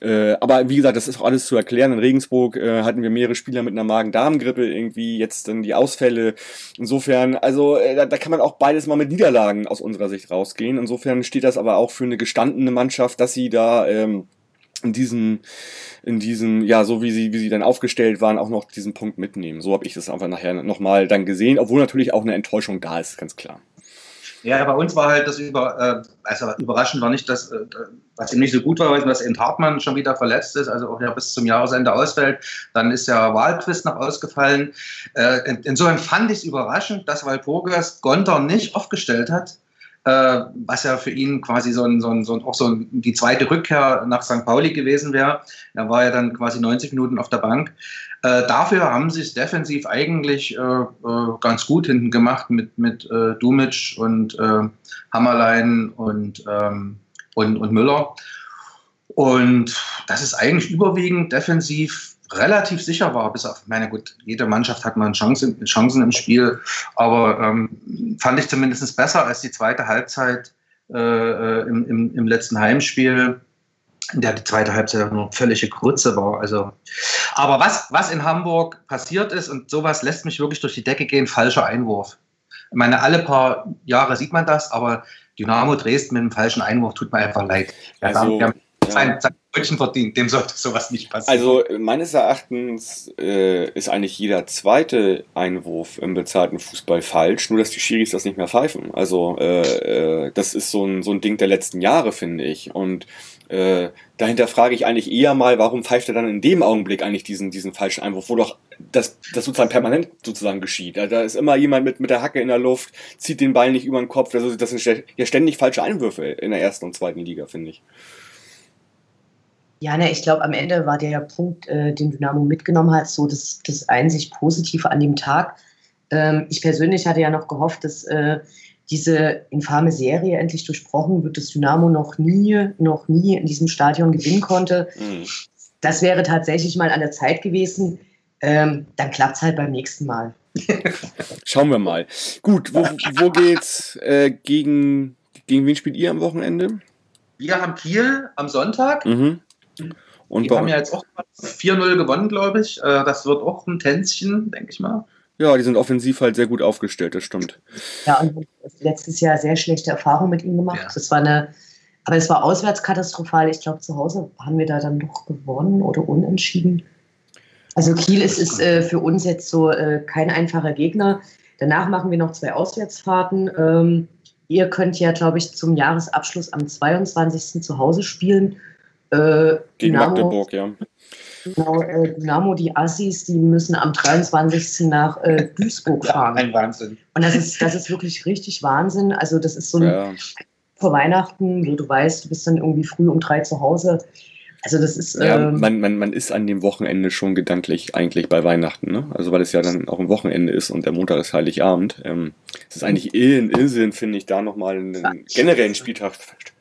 Äh, aber wie gesagt, das ist auch alles zu erklären. In Regensburg äh, hatten wir mehrere Spieler mit einer Magen-Darm-Grippe, irgendwie jetzt dann die Ausfälle. Insofern, also äh, da, da kann man auch beides mal mit Niederlagen aus unserer Sicht rausgehen. Insofern steht das aber auch für eine gestandene Mannschaft, dass sie da ähm, in diesem, in diesem, ja, so wie sie, wie sie dann aufgestellt waren, auch noch diesen Punkt mitnehmen. So habe ich das einfach nachher nochmal dann gesehen, obwohl natürlich auch eine Enttäuschung da ist, ganz klar. Ja, bei uns war halt das über, äh, also überraschend war nicht, dass, äh, was ihm nicht so gut war, dass eben Hartmann schon wieder verletzt ist, also auch ja bis zum Jahresende ausfällt. Dann ist ja Wahlquist noch ausgefallen. Äh, insofern fand ich es überraschend, dass Walpurgis Gonter nicht aufgestellt hat was ja für ihn quasi so ein, so ein, so ein, auch so ein, die zweite Rückkehr nach St. Pauli gewesen wäre. Er war ja dann quasi 90 Minuten auf der Bank. Äh, dafür haben sie es defensiv eigentlich äh, äh ganz gut hinten gemacht mit, mit äh, Dumic und äh, Hammerlein und, ähm, und, und Müller. Und das ist eigentlich überwiegend defensiv relativ sicher war, bis auf, meine gut, jede Mannschaft hat mal Chancen, Chancen im Spiel, aber ähm, fand ich zumindest besser als die zweite Halbzeit äh, im, im, im, letzten Heimspiel. In der die zweite Halbzeit nur völlige Grütze war. Also, aber was, was in Hamburg passiert ist und sowas lässt mich wirklich durch die Decke gehen, falscher Einwurf. Ich meine, alle paar Jahre sieht man das, aber Dynamo Dresden mit einem falschen Einwurf tut mir einfach leid. Also, wir haben sein, sein Brötchen verdient, dem sollte sowas nicht passieren. Also meines Erachtens äh, ist eigentlich jeder zweite Einwurf im bezahlten Fußball falsch, nur dass die Schiris das nicht mehr pfeifen. Also äh, äh, das ist so ein, so ein Ding der letzten Jahre, finde ich. Und äh, dahinter frage ich eigentlich eher mal, warum pfeift er dann in dem Augenblick eigentlich diesen, diesen falschen Einwurf, wo doch das, das sozusagen permanent sozusagen geschieht. Da ist immer jemand mit, mit der Hacke in der Luft, zieht den Ball nicht über den Kopf. Also das sind ja ständig falsche Einwürfe in der ersten und zweiten Liga, finde ich. Ja, ne, ich glaube, am Ende war der Punkt, äh, den Dynamo mitgenommen hat, so das, das einzig Positive an dem Tag. Ähm, ich persönlich hatte ja noch gehofft, dass äh, diese infame Serie endlich durchbrochen wird, dass Dynamo noch nie, noch nie in diesem Stadion gewinnen konnte. Mhm. Das wäre tatsächlich mal an der Zeit gewesen. Ähm, dann klappt es halt beim nächsten Mal. Schauen wir mal. Gut, wo, wo geht's äh, gegen, gegen wen spielt ihr am Wochenende? Wir haben Kiel am Sonntag. Mhm. Und die haben ja jetzt auch 4-0 gewonnen, glaube ich. Äh, das wird auch ein Tänzchen, denke ich mal. Ja, die sind offensiv halt sehr gut aufgestellt, das stimmt. Ja, und letztes Jahr sehr schlechte Erfahrungen mit ihnen gemacht. Ja. Das war eine, aber es war auswärts katastrophal. Ich glaube, zu Hause haben wir da dann doch gewonnen oder unentschieden. Also Kiel ist, ist äh, für uns jetzt so äh, kein einfacher Gegner. Danach machen wir noch zwei Auswärtsfahrten. Ähm, ihr könnt ja, glaube ich, zum Jahresabschluss am 22. zu Hause spielen. Äh, Gegen Dynamo, Magdeburg, ja. Genau, äh, Dynamo, die Assis, die müssen am 23. nach äh, Duisburg fahren. Ein Wahnsinn. Und das ist, das ist wirklich richtig Wahnsinn. Also das ist so ein ja. vor Weihnachten, wo du weißt, du bist dann irgendwie früh um drei zu Hause. Also das ist. Ja, ähm, man, man, man ist an dem Wochenende schon gedanklich eigentlich bei Weihnachten, ne? Also weil es ja dann auch ein Wochenende ist und der Montag ist Heiligabend. Ähm, es ist eigentlich ein Irrsinn, finde ich, da nochmal einen generellen Spieltag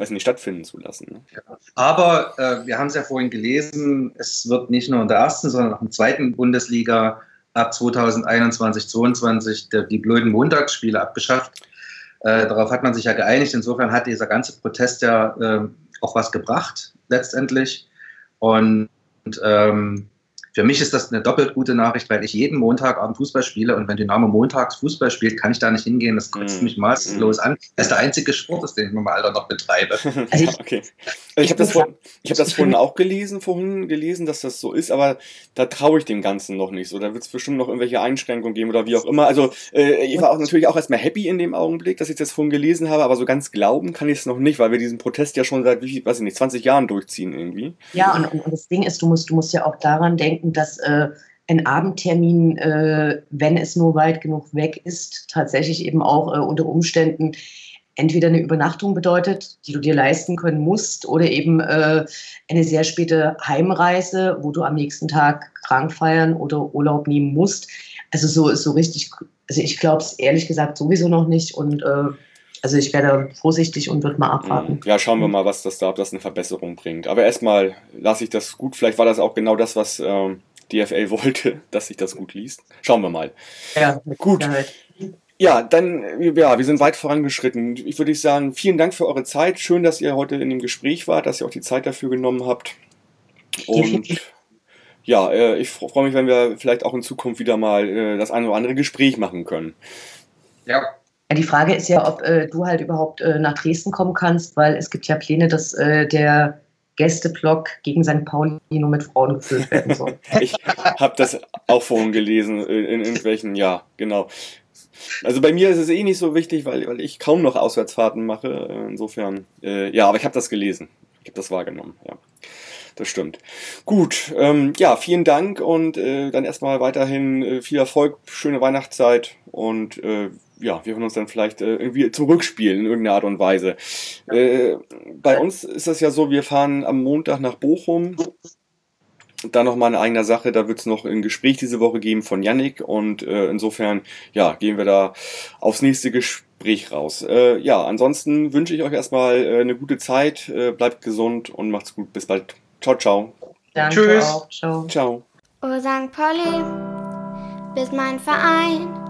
weiß nicht, stattfinden zu lassen. Ne? Ja. Aber äh, wir haben es ja vorhin gelesen, es wird nicht nur in der ersten, sondern auch in der zweiten Bundesliga ab 2021, 2022 die blöden Montagsspiele abgeschafft. Äh, darauf hat man sich ja geeinigt. Insofern hat dieser ganze Protest ja äh, auch was gebracht, letztendlich. Und, ähm, für mich ist das eine doppelt gute Nachricht, weil ich jeden Montagabend Fußball spiele und wenn Dynamo montags Fußball spielt, kann ich da nicht hingehen. Das kotzt mm. mich maßlos an. Das ist der einzige Sport, ist, den ich mit meinem Alter noch betreibe. Also ich, okay. Also ich habe das, vor, hab das vorhin auch gelesen, vorhin gelesen, dass das so ist, aber da traue ich dem Ganzen noch nicht so. Da wird es bestimmt noch irgendwelche Einschränkungen geben oder wie auch immer. Also äh, ich war auch natürlich auch erstmal happy in dem Augenblick, dass ich das vorhin gelesen habe, aber so ganz glauben kann ich es noch nicht, weil wir diesen Protest ja schon seit, weiß ich nicht, 20 Jahren durchziehen irgendwie. Ja, und, und das Ding ist, du musst, du musst ja auch daran denken, dass äh, ein Abendtermin, äh, wenn es nur weit genug weg ist, tatsächlich eben auch äh, unter Umständen entweder eine Übernachtung bedeutet, die du dir leisten können musst, oder eben äh, eine sehr späte Heimreise, wo du am nächsten Tag krank feiern oder Urlaub nehmen musst. Also so so richtig, also ich glaube es ehrlich gesagt sowieso noch nicht und äh, also ich werde vorsichtig und würde mal abwarten. Mhm. Ja, schauen wir mal, was das da, ob das eine Verbesserung bringt. Aber erstmal lasse ich das gut. Vielleicht war das auch genau das, was ähm, DFL wollte, dass sich das gut liest. Schauen wir mal. Ja, gut. Ja, dann, ja, wir sind weit vorangeschritten. Ich würde sagen, vielen Dank für eure Zeit. Schön, dass ihr heute in dem Gespräch wart, dass ihr auch die Zeit dafür genommen habt. Und ja, äh, ich freue mich, wenn wir vielleicht auch in Zukunft wieder mal äh, das eine oder andere Gespräch machen können. Ja. Die Frage ist ja, ob äh, du halt überhaupt nach Dresden kommen kannst, weil es gibt ja Pläne, dass der Gästeblock gegen St. Pauli nur mit Frauen gefüllt werden soll. ich habe das auch vorhin gelesen, in, in irgendwelchen, ja, genau. Also bei mir ist es eh nicht so wichtig, weil, weil ich kaum noch Auswärtsfahrten mache. Insofern, äh, ja, aber ich habe das gelesen. Ich habe das wahrgenommen, ja. Das stimmt. Gut, ähm, ja, vielen Dank und äh, dann erstmal weiterhin äh, viel Erfolg, schöne Weihnachtszeit und äh, ja, wir hören uns dann vielleicht äh, irgendwie zurückspielen in irgendeiner Art und Weise. Äh, bei uns ist das ja so, wir fahren am Montag nach Bochum. Da nochmal eine eigene Sache, da wird es noch ein Gespräch diese Woche geben von Yannick und äh, insofern, ja, gehen wir da aufs nächste Gespräch raus. Äh, ja, ansonsten wünsche ich euch erstmal äh, eine gute Zeit, äh, bleibt gesund und macht's gut. Bis bald. Ciao, ciao. Danke Tschüss. Auch. Ciao. Ciao. Oh, St. Pauli, bist mein Verein.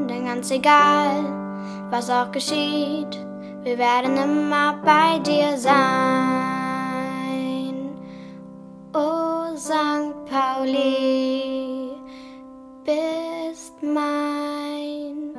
denn ganz egal, was auch geschieht, wir werden immer bei dir sein. Oh St. Pauli, bist mein